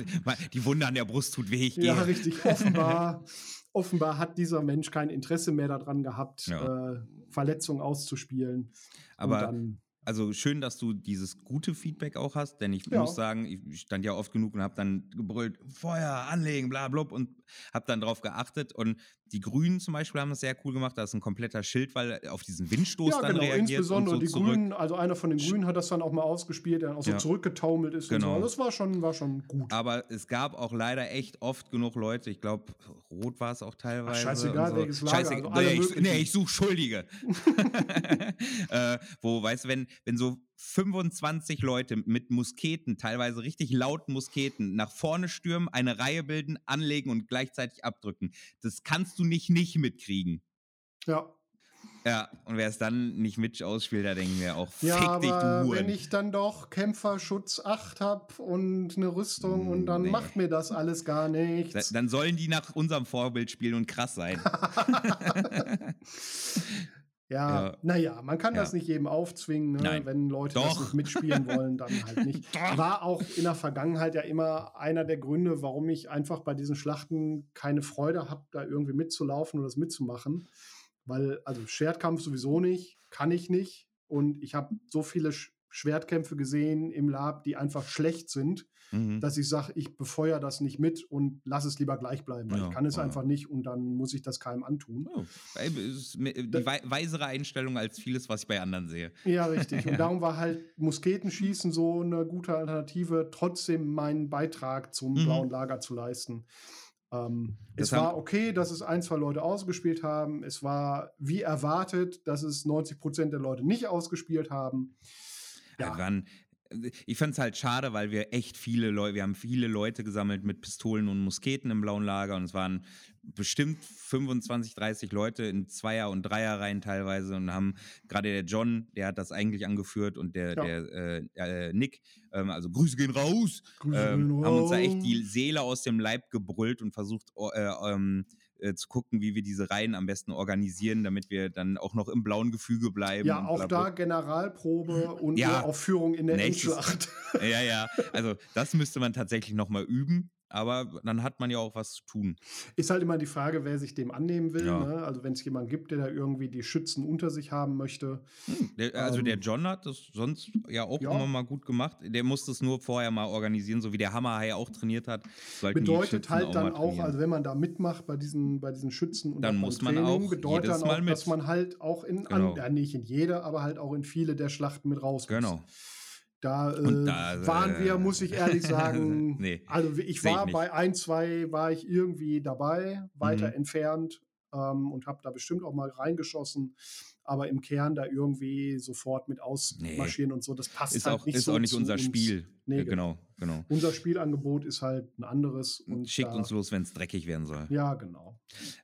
die Wunde an der Brust tut weh, ich gehe. Ja, richtig. Offenbar, [laughs] offenbar hat dieser Mensch kein Interesse mehr daran gehabt, ja. äh, Verletzungen auszuspielen. Aber dann, also schön, dass du dieses gute Feedback auch hast, denn ich ja. muss sagen, ich stand ja oft genug und habe dann gebrüllt, Feuer, anlegen, bla bla und habe dann drauf geachtet und die Grünen zum Beispiel haben das sehr cool gemacht. Da ist ein kompletter Schildwall auf diesen Windstoß Ja, dann genau. reagiert. Insbesondere und so die. Grünen, also einer von den Grünen hat das dann auch mal ausgespielt, der dann auch so Ja. zurückgetaumelt ist. Genau. Und so. Das war schon, war schon gut. Aber es gab auch leider echt oft genug Leute, ich glaube, rot war es auch teilweise. scheißegal, und so. welches Lager, Scheißegal, also nee, ich, nee, ich suche Schuldige. [laughs] [laughs] äh, wo, weißt du, wenn, wenn so 25 Leute mit Musketen, teilweise richtig lauten Musketen, nach vorne stürmen, eine Reihe bilden, anlegen und gleichzeitig abdrücken, das kannst du nicht nicht mitkriegen. ja. Ja, und wer es dann nicht mit ausspielt, da denken wir auch, Ja, fick dich, du aber Huren. wenn ich dann doch Kämpferschutz 8 habe und eine Rüstung und dann Nee. macht mir das alles gar Da- nichts. Dann sollen die nach unserem Vorbild spielen und krass sein. [laughs] [laughs] Ja, Ja. naja, man kann Ja. das nicht jedem aufzwingen, ne? Wenn Leute das Doch. nicht mitspielen wollen, dann halt nicht. [laughs] War auch in der Vergangenheit ja immer einer der Gründe, warum ich einfach bei diesen Schlachten keine Freude habe, da irgendwie mitzulaufen oder das mitzumachen. Weil, also Schwertkampf sowieso nicht, kann ich nicht. Und ich habe so viele Sch Schwertkämpfe gesehen im Lab, die einfach schlecht sind, Mhm. dass ich sage, ich befeuere das nicht mit und lass es lieber gleich bleiben, weil Ja, ich kann es ja. einfach nicht und dann muss ich das keinem antun. Oh, die wei weisere Einstellung als vieles, was ich bei anderen sehe. Ja, richtig. [laughs] Und darum war halt Musketenschießen so eine gute Alternative, trotzdem meinen Beitrag zum Mhm. blauen Lager zu leisten. Ähm, es war okay, dass es ein, zwei Leute ausgespielt haben. Es war wie erwartet, dass es 90 Prozent der Leute nicht ausgespielt haben. Ja. Ja. Ich fand es halt schade, weil wir echt viele Leute, wir haben viele Leute gesammelt mit Pistolen und Musketen im blauen Lager und es waren bestimmt 25, 30 Leute in Zweier- und Dreierreihen teilweise und haben gerade der John, der hat das eigentlich angeführt und der, Ja. der äh, äh, Nick, ähm, also Grüße gehen raus, Grüße ähm, haben uns da echt die. Seele aus dem Leib gebrüllt und versucht, oh, äh, ähm, äh, zu gucken, wie wir diese Reihen am besten organisieren, damit wir dann auch noch im blauen Gefüge bleiben. Ja, auch da. Generalprobe und Ja. Aufführung in der Nächstes- Endschlacht. [laughs] Ja, ja, also das müsste man tatsächlich nochmal üben, aber dann hat man ja auch was zu tun. Ist halt immer die Frage, wer sich dem annehmen will. Ja. Ne? Also wenn es jemanden gibt, der da irgendwie die Schützen unter sich haben möchte. Der, also der Ähm, John hat das sonst ja auch ja. immer mal gut gemacht. Der musste es nur vorher mal organisieren, so wie der Hammerhai auch trainiert hat. Bedeutet halt dann auch, also wenn man da mitmacht bei diesen, bei diesen Schützen und Dann muss man auch bedeutet dann auch, Mal mit. dass man halt auch in, Genau. an, ja, nicht in jede, aber halt auch in viele der Schlachten mit raus muss. Genau. Da, äh, da, waren wir, äh, muss ich ehrlich sagen. [laughs] Nee, also ich ich war nicht. bei ein, zwei, war ich irgendwie dabei, weiter Mhm. entfernt ähm, und habe da bestimmt auch mal reingeschossen. Aber im Kern da irgendwie sofort mit ausmarschieren und so, das passt Ist halt auch nicht ist so auch nicht unser uns. Spiel. Nee, Ja, genau, genau. Unser Spielangebot ist halt ein anderes. Und Schickt da, uns los, wenn es dreckig werden soll. Ja, genau.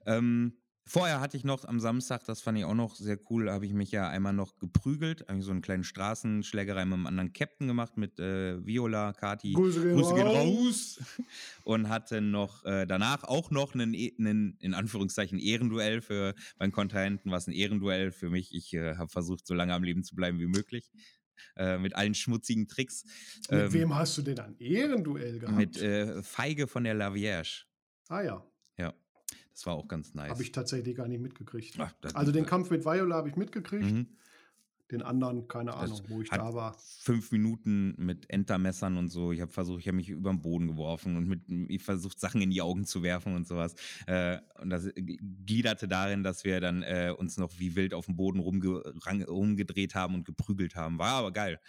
Ähm, vorher hatte ich noch am Samstag, das fand ich auch noch sehr cool, habe ich mich ja einmal noch geprügelt, habe ich so einen kleinen Straßenschlägerei mit einem anderen Captain gemacht, mit äh, Viola, Kati. Grüße gehen Grüße gehen raus. Und hatte noch äh, danach auch noch einen, E- einen, in Anführungszeichen, Ehrenduell für meinen Kontrahenten, was ein Ehrenduell für mich. Ich äh, habe versucht, so lange am Leben zu bleiben wie möglich. Äh, mit allen schmutzigen Tricks. Mit Ähm, wem hast du denn ein Ehrenduell gehabt? mit äh, Feige von der La Vierge. ah Ja, das war auch ganz nice. habe ich tatsächlich gar nicht mitgekriegt. Ach, das- also den Kampf mit Viola habe ich mitgekriegt. Mhm. Den anderen, keine Das Ahnung, wo ich da war. Fünf Minuten mit Entermessern und so. Ich habe versucht, ich habe mich über den Boden geworfen und mit, ich versucht, Sachen in die Augen zu werfen und sowas. Äh, und das gliederte darin, dass wir dann äh, uns noch wie wild auf dem Boden rumge rumgedreht haben und geprügelt haben. War aber geil.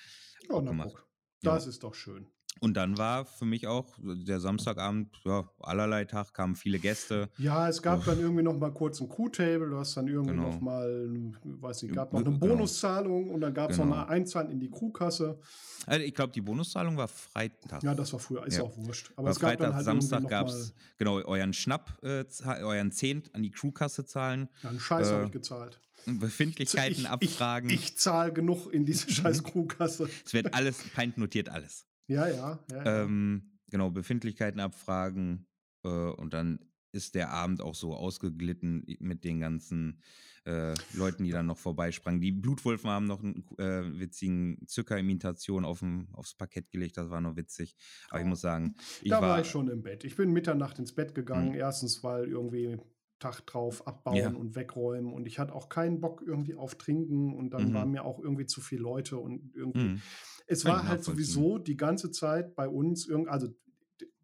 Oh, na, gemacht. guck. Das ist doch schön. Und dann war für mich auch der Samstagabend, ja, allerlei Tag, kamen viele Gäste. Ja, es gab Uff. dann irgendwie noch mal kurz ein Crew-Table, du hast dann irgendwie Genau. noch mal, weiß nicht, gab noch eine genau. Bonuszahlung und dann gab es noch Genau. mal Einzahlen in die Crewkasse. Also ich glaube, die Bonuszahlung war Freitag. Ja, das war früher, ist Ja. auch wurscht. Aber War es gab Freitag, dann halt Samstag gab noch es genau euren Schnapp, äh, euren Zehnt an die Crewkasse zahlen, ja, einen Scheiß äh, habe ich gezahlt. Befindlichkeiten ich, abfragen. Ich, ich zahle genug in diese [laughs] scheiß Crewkasse. es wird alles, Pint notiert alles. Ja, ja, ja. ja. Ähm, genau, Befindlichkeiten abfragen äh, und dann ist der Abend auch so ausgeglitten mit den ganzen äh, Leuten, die dann noch vorbeisprangen. Die Blutwolfen haben noch einen äh, witzigen Zuckerimitation auf aufs Parkett gelegt, das war noch witzig. Aber ich muss sagen, ich da war, war, ich schon im Bett. Ich bin Mitternacht ins Bett gegangen. Mhm. Erstens, weil irgendwie Tag drauf abbauen Ja. und wegräumen. Und ich hatte auch keinen Bock irgendwie auf Trinken. Und dann Mhm. waren mir auch irgendwie zu viele Leute. Und irgendwie. Hm, Es war halt sowieso die ganze Zeit bei uns, irgend, also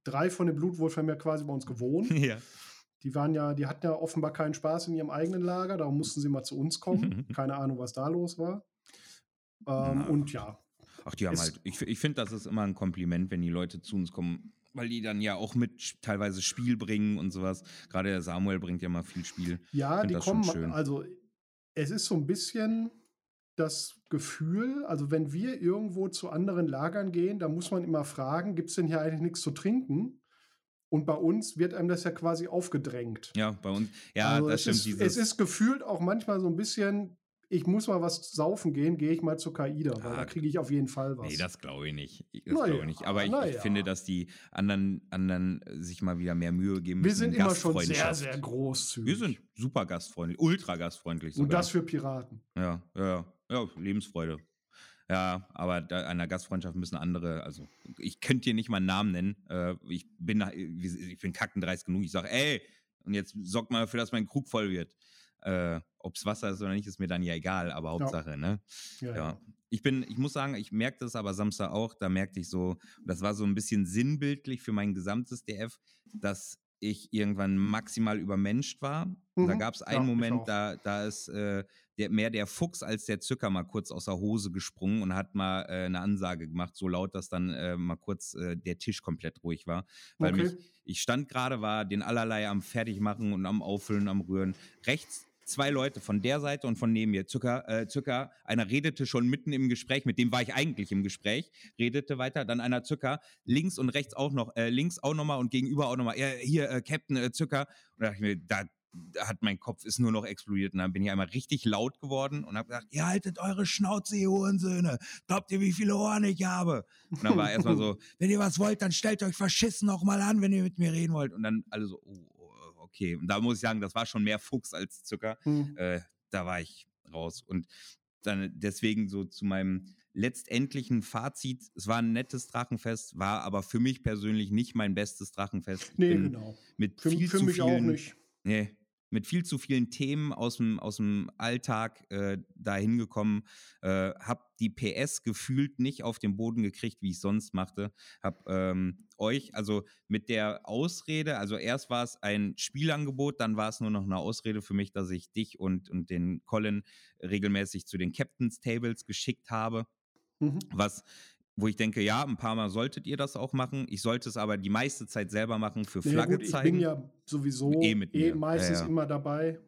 drei von den Blutwolfen haben ja quasi bei uns gewohnt. [laughs] ja. die waren ja, die hatten ja offenbar keinen Spaß in ihrem eigenen Lager, darum mussten sie mal zu uns kommen. Keine Ahnung, was da los war. Ähm, und ja. Ach, die haben halt, ich, ich finde, das ist immer ein Kompliment, wenn die Leute zu uns kommen, weil die dann ja auch mit teilweise Spiel bringen und sowas. Gerade der Samuel bringt ja mal viel Spiel. Ja, die kommen, also es ist so ein bisschen das Gefühl, also wenn wir irgendwo zu anderen Lagern gehen, da muss man immer fragen, gibt es denn hier eigentlich nichts zu trinken? Und bei uns wird einem das ja quasi aufgedrängt. Ja, bei uns, ja, also das stimmt. Ist, es ist gefühlt auch manchmal so ein bisschen, ich muss mal was saufen gehen, gehe ich mal zur Kaida, weil da kriege ich auf jeden Fall was. Nee, das glaube ich nicht. Das naja, glaube ich nicht. Aber ich, naja. ich, finde, dass die anderen, anderen sich mal wieder mehr Mühe geben müssen. Wir sind immer schon sehr, sehr großzügig. Wir sind super gastfreundlich, ultra gastfreundlich sogar. Und das für Piraten. Ja, ja, ja, Lebensfreude. Ja, aber da, an der Gastfreundschaft müssen andere, also ich könnte dir nicht mal einen Namen nennen. Äh, ich bin ich bin kackendreist genug. Ich sage, ey, und jetzt sorgt mal dafür, dass mein Krug voll wird. Äh, Ob es Wasser ist oder nicht, ist mir dann ja egal, aber Hauptsache, ja. ne? Ja, ja. ja, Ich bin, ich muss sagen, ich merkte das aber Samstag auch, da merkte ich so, das war so ein bisschen sinnbildlich für mein gesamtes DF, dass ich irgendwann maximal übermenscht war. Mhm. Da gab es einen ja, Moment, da, da ist äh, der, mehr der Fuchs als der Zücker mal kurz aus der Hose gesprungen und hat mal äh, eine Ansage gemacht, so laut, dass dann äh, mal kurz äh, der Tisch komplett ruhig war. Weil okay. mich, ich stand gerade, war den allerlei am Fertigmachen und am Auffüllen, am Rühren. Rechts zwei Leute von der Seite und von neben mir. Zucker, äh, Zucker, einer redete schon mitten im Gespräch, mit dem war ich eigentlich im Gespräch, redete weiter, dann einer Zucker, links und rechts auch noch, äh, links auch nochmal und gegenüber auch nochmal, äh, hier, äh, Captain äh, Zucker. Und da dachte ich mir, da hat mein Kopf ist nur noch explodiert und dann bin ich einmal richtig laut geworden und habe gesagt, ihr haltet eure Schnauze, ihr Hurensöhne. Glaubt ihr, wie viele Ohren ich habe? Und dann war erstmal so, [laughs] wenn ihr was wollt, dann stellt euch verschissen noch mal an, wenn ihr mit mir reden wollt. Und dann alle so, oh, okay. Und da muss ich sagen, das war schon mehr Fuchs als Zucker. Mhm. Äh, da war ich raus. Und dann deswegen so zu meinem letztendlichen Fazit, es war ein nettes Drachenfest, war aber für mich persönlich nicht mein bestes Drachenfest. Nee, genau. Mit für, viel für zu mich vielen, auch nicht. Nee, mit viel zu vielen Themen aus dem, aus dem Alltag äh, dahin gekommen, äh, habe die PS gefühlt nicht auf den Boden gekriegt, wie ich sonst machte, habe ähm, euch, also mit der Ausrede, also erst war es ein Spielangebot, dann war es nur noch eine Ausrede für mich, dass ich dich und, und den Colin regelmäßig zu den Captain's Tables geschickt habe. Mhm. Was wo ich denke, ja, ein paar Mal solltet ihr das auch machen. Ich sollte es aber die meiste Zeit selber machen für Flagge gut, zeigen. Ich bin ja sowieso eh, mit eh meistens ja, ja. immer dabei.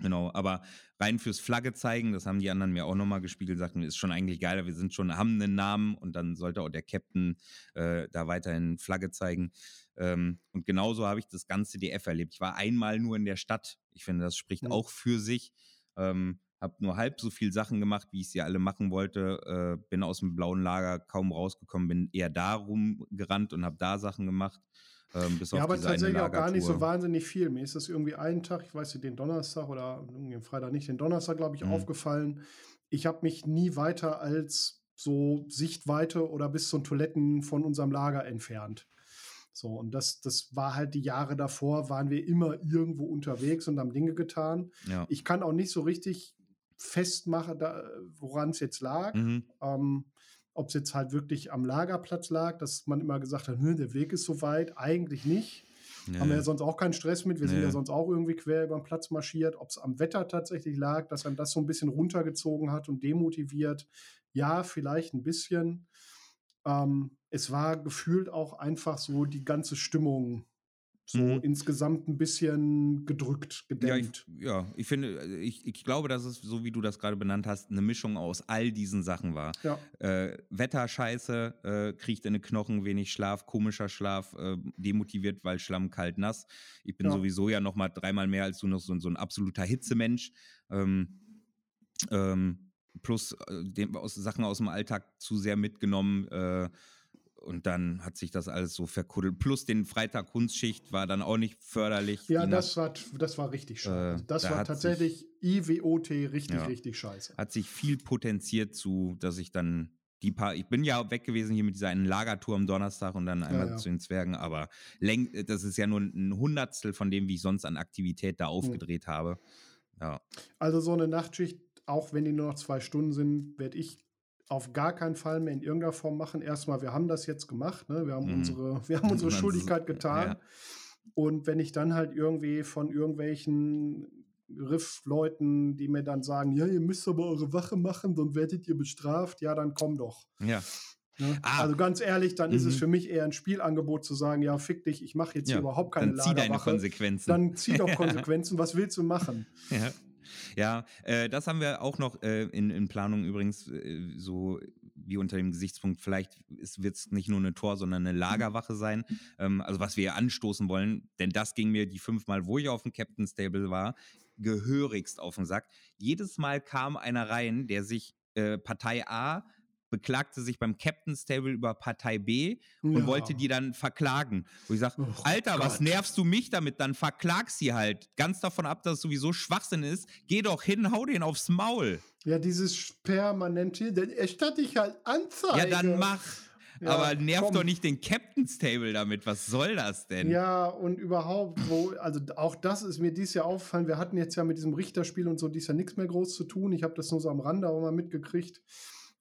Genau, aber rein fürs Flagge zeigen, das haben die anderen mir auch nochmal gespiegelt, sagten, ist schon eigentlich geiler, wir sind schon, haben einen Namen und dann sollte auch der Captain äh, da weiterhin Flagge zeigen. Ähm, und genauso habe ich das ganze DF erlebt. Ich war einmal nur in der Stadt. Ich finde, das spricht mhm. auch für sich. Ähm, habe nur halb so viel Sachen gemacht, wie ich sie alle machen wollte. Äh, bin aus dem blauen Lager kaum rausgekommen, bin eher da rumgerannt und habe da Sachen gemacht. Ähm, ja, aber tatsächlich auch gar nicht so wahnsinnig viel. Mir ist das irgendwie einen Tag, ich weiß nicht, den Donnerstag oder den Freitag nicht, den Donnerstag, glaube ich, mhm. aufgefallen. Ich habe mich nie weiter als so Sichtweite oder bis zu den Toiletten von unserem Lager entfernt. So, und das, das war halt die Jahre davor, waren wir immer irgendwo unterwegs und haben Dinge getan. Ja. Ich kann auch nicht so richtig festmache, woran es jetzt lag. Mhm. Ähm, Ob es jetzt halt wirklich am Lagerplatz lag, dass man immer gesagt hat, der Weg ist so weit. Eigentlich nicht. Nee. Haben wir ja sonst auch keinen Stress mit. Wir nee. sind ja sonst auch irgendwie quer über den Platz marschiert. Ob es am Wetter tatsächlich lag, dass einem das so ein bisschen runtergezogen hat und demotiviert. Ja, vielleicht ein bisschen. Ähm, es war gefühlt auch einfach so die ganze Stimmung so mhm. insgesamt ein bisschen gedrückt, gedämpft. Ja ich, ja, ich finde, äh, ich, ich glaube, dass es, so wie du das gerade benannt hast, eine Mischung aus all diesen Sachen war. Ja. Äh, Wetterscheiße, äh, kriegt in den Knochen, wenig Schlaf, komischer Schlaf, äh, demotiviert, weil Schlamm kalt nass. Ich bin ja. sowieso ja noch mal dreimal mehr als du noch so, so ein absoluter Hitzemensch. Ähm, ähm, plus äh, dem, aus, Sachen aus dem Alltag zu sehr mitgenommen. Äh, und dann hat sich das alles so verkuddelt. Plus den Freitag Kunstschicht war dann auch nicht förderlich. Ja, das war, das war richtig scheiße. Äh, das da war tatsächlich sich, IWOT richtig, ja, richtig scheiße. Hat sich viel potenziert zu, dass ich dann die paar, ich bin ja weg gewesen hier mit dieser einen Lagertour am Donnerstag und dann einmal ja, ja. zu den Zwergen, aber das ist ja nur ein Hundertstel von dem, wie ich sonst an Aktivität da aufgedreht hm. habe. Ja. Also so eine Nachtschicht, auch wenn die nur noch zwei Stunden sind, werde ich auf gar keinen Fall mehr in irgendeiner Form machen. Erstmal, wir haben das jetzt gemacht, ne? wir haben mhm. unsere, [laughs] wir haben unsere Schuldigkeit getan. Ja. Und wenn ich dann halt irgendwie von irgendwelchen Riff-Leuten, die mir dann sagen, ja, ihr müsst aber eure Wache machen, sonst werdet ihr bestraft, ja, dann komm doch. Ja. Ne? Ah. Also ganz ehrlich, dann ist es Mhm. für mich eher ein Spielangebot zu sagen, ja, fick dich, ich mache jetzt ja. überhaupt keine Dann zieh deine Lagerwache. Konsequenzen. Dann zieh doch [laughs] Konsequenzen, was willst du machen? Ja, ja äh, das haben wir auch noch äh, in, in Planung übrigens, äh, so wie unter dem Gesichtspunkt, vielleicht wird es nicht nur eine Tor, sondern eine Lagerwache sein. Ähm, also was wir anstoßen wollen, denn das ging mir die fünfmal, wo ich auf dem Captain's Table war, gehörigst auf den Sack. Jedes Mal kam einer rein, der sich äh, Partei A beklagte sich beim Captain's Table über Partei B und Ja. wollte die dann verklagen. Wo ich sage, Oh Alter, was Gott. nervst du mich damit? Dann verklag sie halt. Ganz davon ab, dass es sowieso Schwachsinn ist. Geh doch hin, hau den aufs Maul. Ja, dieses permanente, dann erstatte ich halt Anzeige. Ja, dann mach. Ja, Aber nerv komm. doch nicht den Captain's Table damit. Was soll das denn? Ja, und überhaupt, wo, also auch das ist mir dieses Jahr aufgefallen. Wir hatten jetzt ja mit diesem Richterspiel und so dieses Jahr nichts mehr groß zu tun. Ich habe das nur so am Rande auch mal mitgekriegt.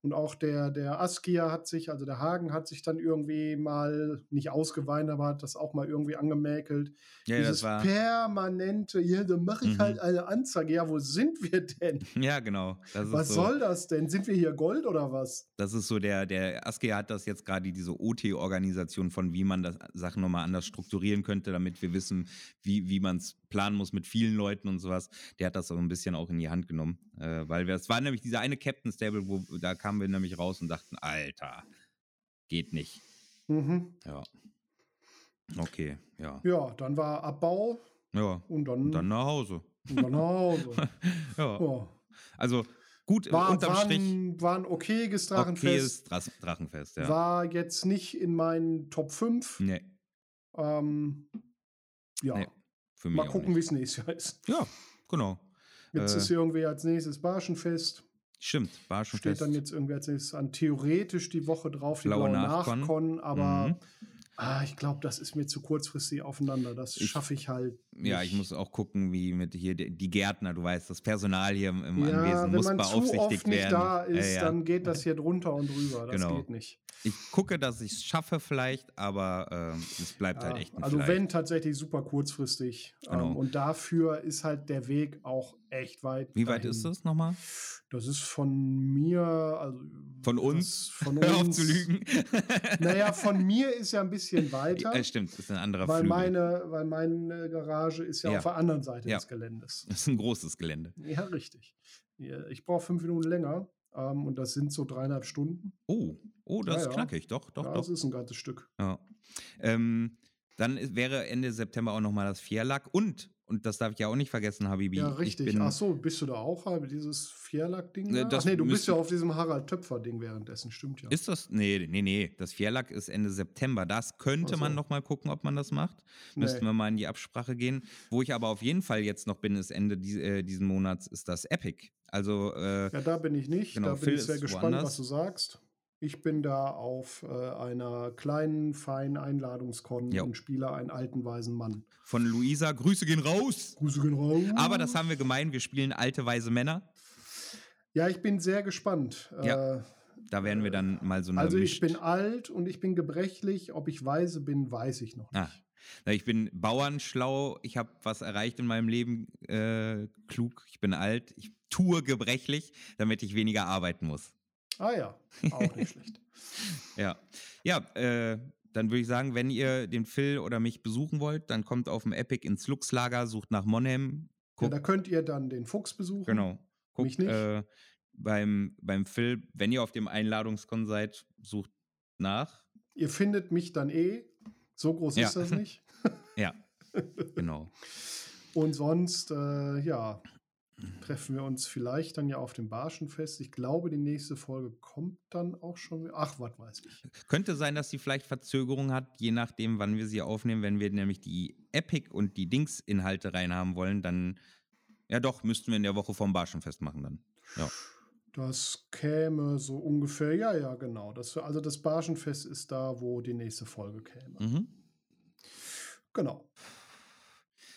Und auch der, der Askia hat sich, also der Hagen hat sich dann irgendwie mal nicht ausgeweint, aber hat das auch mal irgendwie angemäkelt. Ja, Dieses das war. permanente, ja, dann mache ich Mhm. halt eine Anzeige. Ja, wo sind wir denn? [laughs] Ja, genau. Was so, soll das denn? Sind wir hier Gold oder was? Das ist so der, der Askia hat das jetzt gerade diese OT-Organisation von, wie man das Sachen nochmal anders strukturieren könnte, damit wir wissen, wie, wie man es planen muss mit vielen Leuten und sowas. Der hat das so ein bisschen auch in die Hand genommen. Äh, weil wir, es war nämlich dieser eine Captain's Table, wo da kamen wir nämlich raus und dachten, Alter, geht nicht. Mhm. Ja. Okay, ja. Ja, dann war Abbau Ja. und dann, Und dann nach Hause. und dann nach Hause. [laughs] Ja. Ja. Also gut, War, unterm war, Strich ein, war ein okayes Drachenfest. okayes Drachenfest, ja. War jetzt nicht in meinen Top 5. nee, Ähm, ja, Nee, für mich mal gucken, wie es nächstes Jahr ist. Ja, genau. Jetzt Äh, ist irgendwie als nächstes Barschenfest. Stimmt, war schon Steht dann jetzt irgendwie als nächstes an. Theoretisch die Woche drauf, die Blaue blaue Nachkon. Nachkon, aber Mhm. ah, ich glaube, das ist mir zu kurzfristig aufeinander. Das schaffe ich halt. Ja, ich muss auch gucken, wie mit hier die, Gärtner, du weißt, das Personal hier im, im Ja, Anwesen wenn muss man zu beaufsichtigt oft nicht werden. da ist, Ja, ja. dann geht das hier drunter und drüber. Das Genau. geht nicht. Ich gucke, dass ich es schaffe vielleicht, aber ähm, es bleibt halt echt ein also Vielleicht. wenn tatsächlich super kurzfristig. Genau. Ähm, und dafür ist halt der Weg auch echt weit. Wie weit dahin. ist das nochmal? Das ist von mir, also Von uns? Von [laughs] Hör auf uns. zu lügen. Naja, von mir ist ja ein bisschen [laughs] weiter, Ja, stimmt, das ist ein anderer weil Flügel. meine, weil meine Garage ist ja, Ja. auf der anderen Seite Ja. des Geländes. das ist ein großes Gelände. Ja, richtig. Ich brauche fünf Minuten länger ähm, und das sind so dreieinhalb Stunden. Oh, oh, das Ja, ist knackig, doch, doch, doch. das ist ein ganzes Stück. Ja. Ähm, dann wäre Ende September auch nochmal das Vierlack und, und das darf ich ja auch nicht vergessen, Habibi. Ja, Ich richtig. bin, Ach so, bist du da auch halt dieses Vierlack-Ding? Ne, Ach nee, du bist ja auf diesem Harald-Töpfer-Ding währenddessen, stimmt ja. Ist das? Nee, nee, nee. Das Vierlack ist Ende September. Das könnte man so. noch mal gucken, ob man das macht. Nee. Müssten wir mal in die Absprache gehen. Wo ich aber auf jeden Fall jetzt noch bin, ist Ende die, äh, diesen Monats, ist das Epic. Also, äh, Ja, da bin ich nicht. Genau, da bin Phil ich sehr gespannt, woanders. was du sagst. Ich bin da auf äh, einer kleinen, feinen Einladungskon Jo. und spiele einen alten, weisen Mann. von Luisa, Grüße gehen raus! Grüße gehen raus. Aber das haben wir gemein, wir spielen alte, weise Männer. Ja, ich bin sehr gespannt. Ja, Äh, Da werden wir dann mal so eine also ich bin alt und ich bin gebrechlich. Ob ich weise bin, weiß ich noch nicht. Ah, na, ich bin bauernschlau, ich habe was erreicht in meinem Leben, äh, klug, ich bin alt, ich tue gebrechlich, damit ich weniger arbeiten muss. Ah ja, auch nicht schlecht. [laughs] Ja, ja äh, dann würde ich sagen, wenn ihr den Phil oder mich besuchen wollt, dann kommt auf dem Epic ins Luxlager, sucht nach Monhem. Ja, Guckt, da könnt ihr dann den Fuchs besuchen. genau. Guckt Mich nicht. Äh, beim, beim Phil, wenn ihr auf dem Einladungskon seid, sucht nach. Ihr findet mich dann eh. So groß Ja. ist das nicht. [laughs] Ja, [laughs] genau. Und sonst, äh, ja, treffen wir uns vielleicht dann ja auf dem Barschenfest. Ich glaube, die nächste Folge kommt dann auch schon. Ach, was weiß ich. Könnte sein, dass sie vielleicht Verzögerung hat, je nachdem, wann wir sie aufnehmen. Wenn wir nämlich die Epic und die Dings-Inhalte reinhaben wollen, dann, ja doch, müssten wir in der Woche vom Barschenfest machen dann. Ja. Das käme so ungefähr, ja, ja, genau. Das, also das Barschenfest ist da, wo die nächste Folge käme. Mhm. Genau.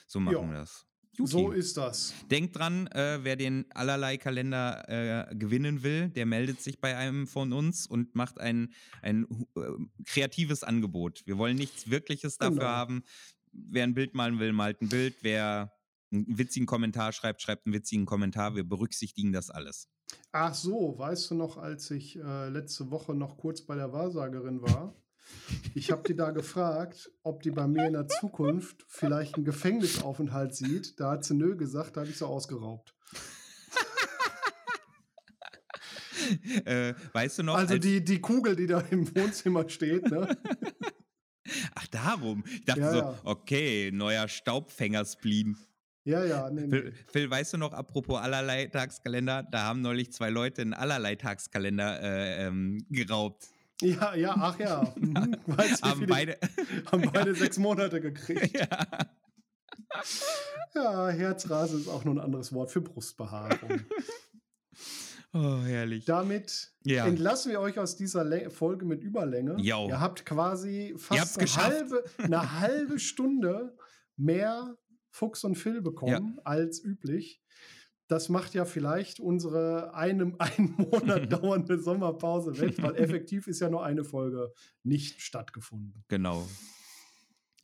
So machen Ja. wir das. So Juti. ist das. Denkt dran, äh, wer den allerlei Kalender äh, gewinnen will, der meldet sich bei einem von uns und macht ein, ein äh, kreatives Angebot. Wir wollen nichts Wirkliches dafür Genau. haben. wer ein Bild malen will, malt ein Bild. Wer einen witzigen Kommentar schreibt, schreibt einen witzigen Kommentar. Wir berücksichtigen das alles. Ach so, weißt du noch, als ich äh, letzte Woche noch kurz bei der Wahrsagerin war? Ich habe die da gefragt, ob die bei mir in der Zukunft vielleicht einen Gefängnisaufenthalt sieht. Da hat sie nö gesagt, da habe ich sie ausgeraubt. äh, weißt du noch? Also die, die Kugel, die da im Wohnzimmer steht, ne? [laughs] Ach, darum. Ich dachte Ja, so, ja. okay, neuer Staubfängerspleen. Ja, ja, nee, nee. Phil, Phil, weißt du noch, apropos allerlei Tagskalender, da haben neulich zwei Leute einen allerlei Tagskalender äh, ähm, geraubt. Ja, ja, ach ja. [laughs] Mhm. Weißt haben viele- beide. [laughs] haben beide sechs Monate gekriegt. ja. Ja, Herzrasen ist auch nur ein anderes Wort für Brustbehaarung. [laughs] Oh, herrlich. Damit Ja. entlassen wir euch aus dieser Lä- Folge mit Überlänge. Jo. Ihr habt quasi fast eine halbe, eine halbe Stunde mehr Fuchs und Phil bekommen als üblich. Das macht ja vielleicht unsere einem, [laughs] einen Monat [laughs] dauernde Sommerpause wett, weil [laughs] effektiv ist ja nur eine Folge nicht stattgefunden. Genau.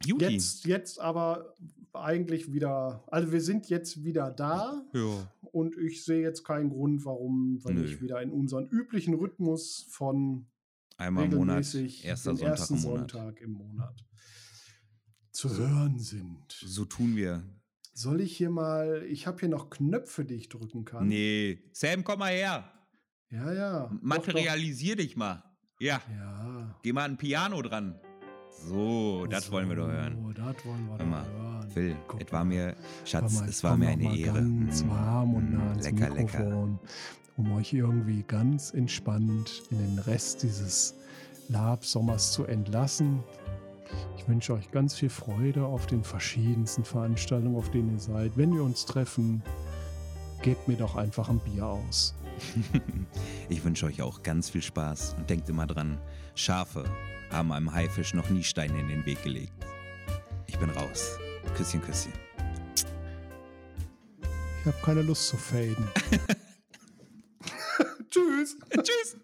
Juti. Jetzt, jetzt aber eigentlich wieder, also wir sind jetzt wieder da Ja. und ich sehe jetzt keinen Grund, warum wir Nö. nicht wieder in unseren üblichen Rhythmus von Einmal im Monat, erster Sonntag ersten im Monat. Sonntag im Monat zu hören sind. So tun wir. Soll ich hier mal, ich habe hier noch Knöpfe, die ich drücken kann. Nee. Sam, komm mal her. Ja, ja. Doch, Materialisier dich mal. Ja. doch. Ja. Geh mal ein Piano dran. So, das wollen wir doch hören. So, das wollen wir Hör mal, doch hören. Phil, Guck es war mir, Schatz, mal, es war mir eine Ehre. Ganz Mm, warm und nah ans lecker, lecker. Mikrofon, um euch irgendwie ganz entspannt in den Rest dieses Labsommers zu entlassen. Ich wünsche euch ganz viel Freude auf den verschiedensten Veranstaltungen, auf denen ihr seid. Wenn wir uns treffen, gebt mir doch einfach ein Bier aus. [laughs] Ich wünsche euch auch ganz viel Spaß und denkt immer dran, Schafe haben einem Haifisch noch nie Steine in den Weg gelegt. Ich bin raus. Küsschen, Küsschen. Ich habe keine Lust zu faden. [laughs] [laughs] Tschüss. Tschüss.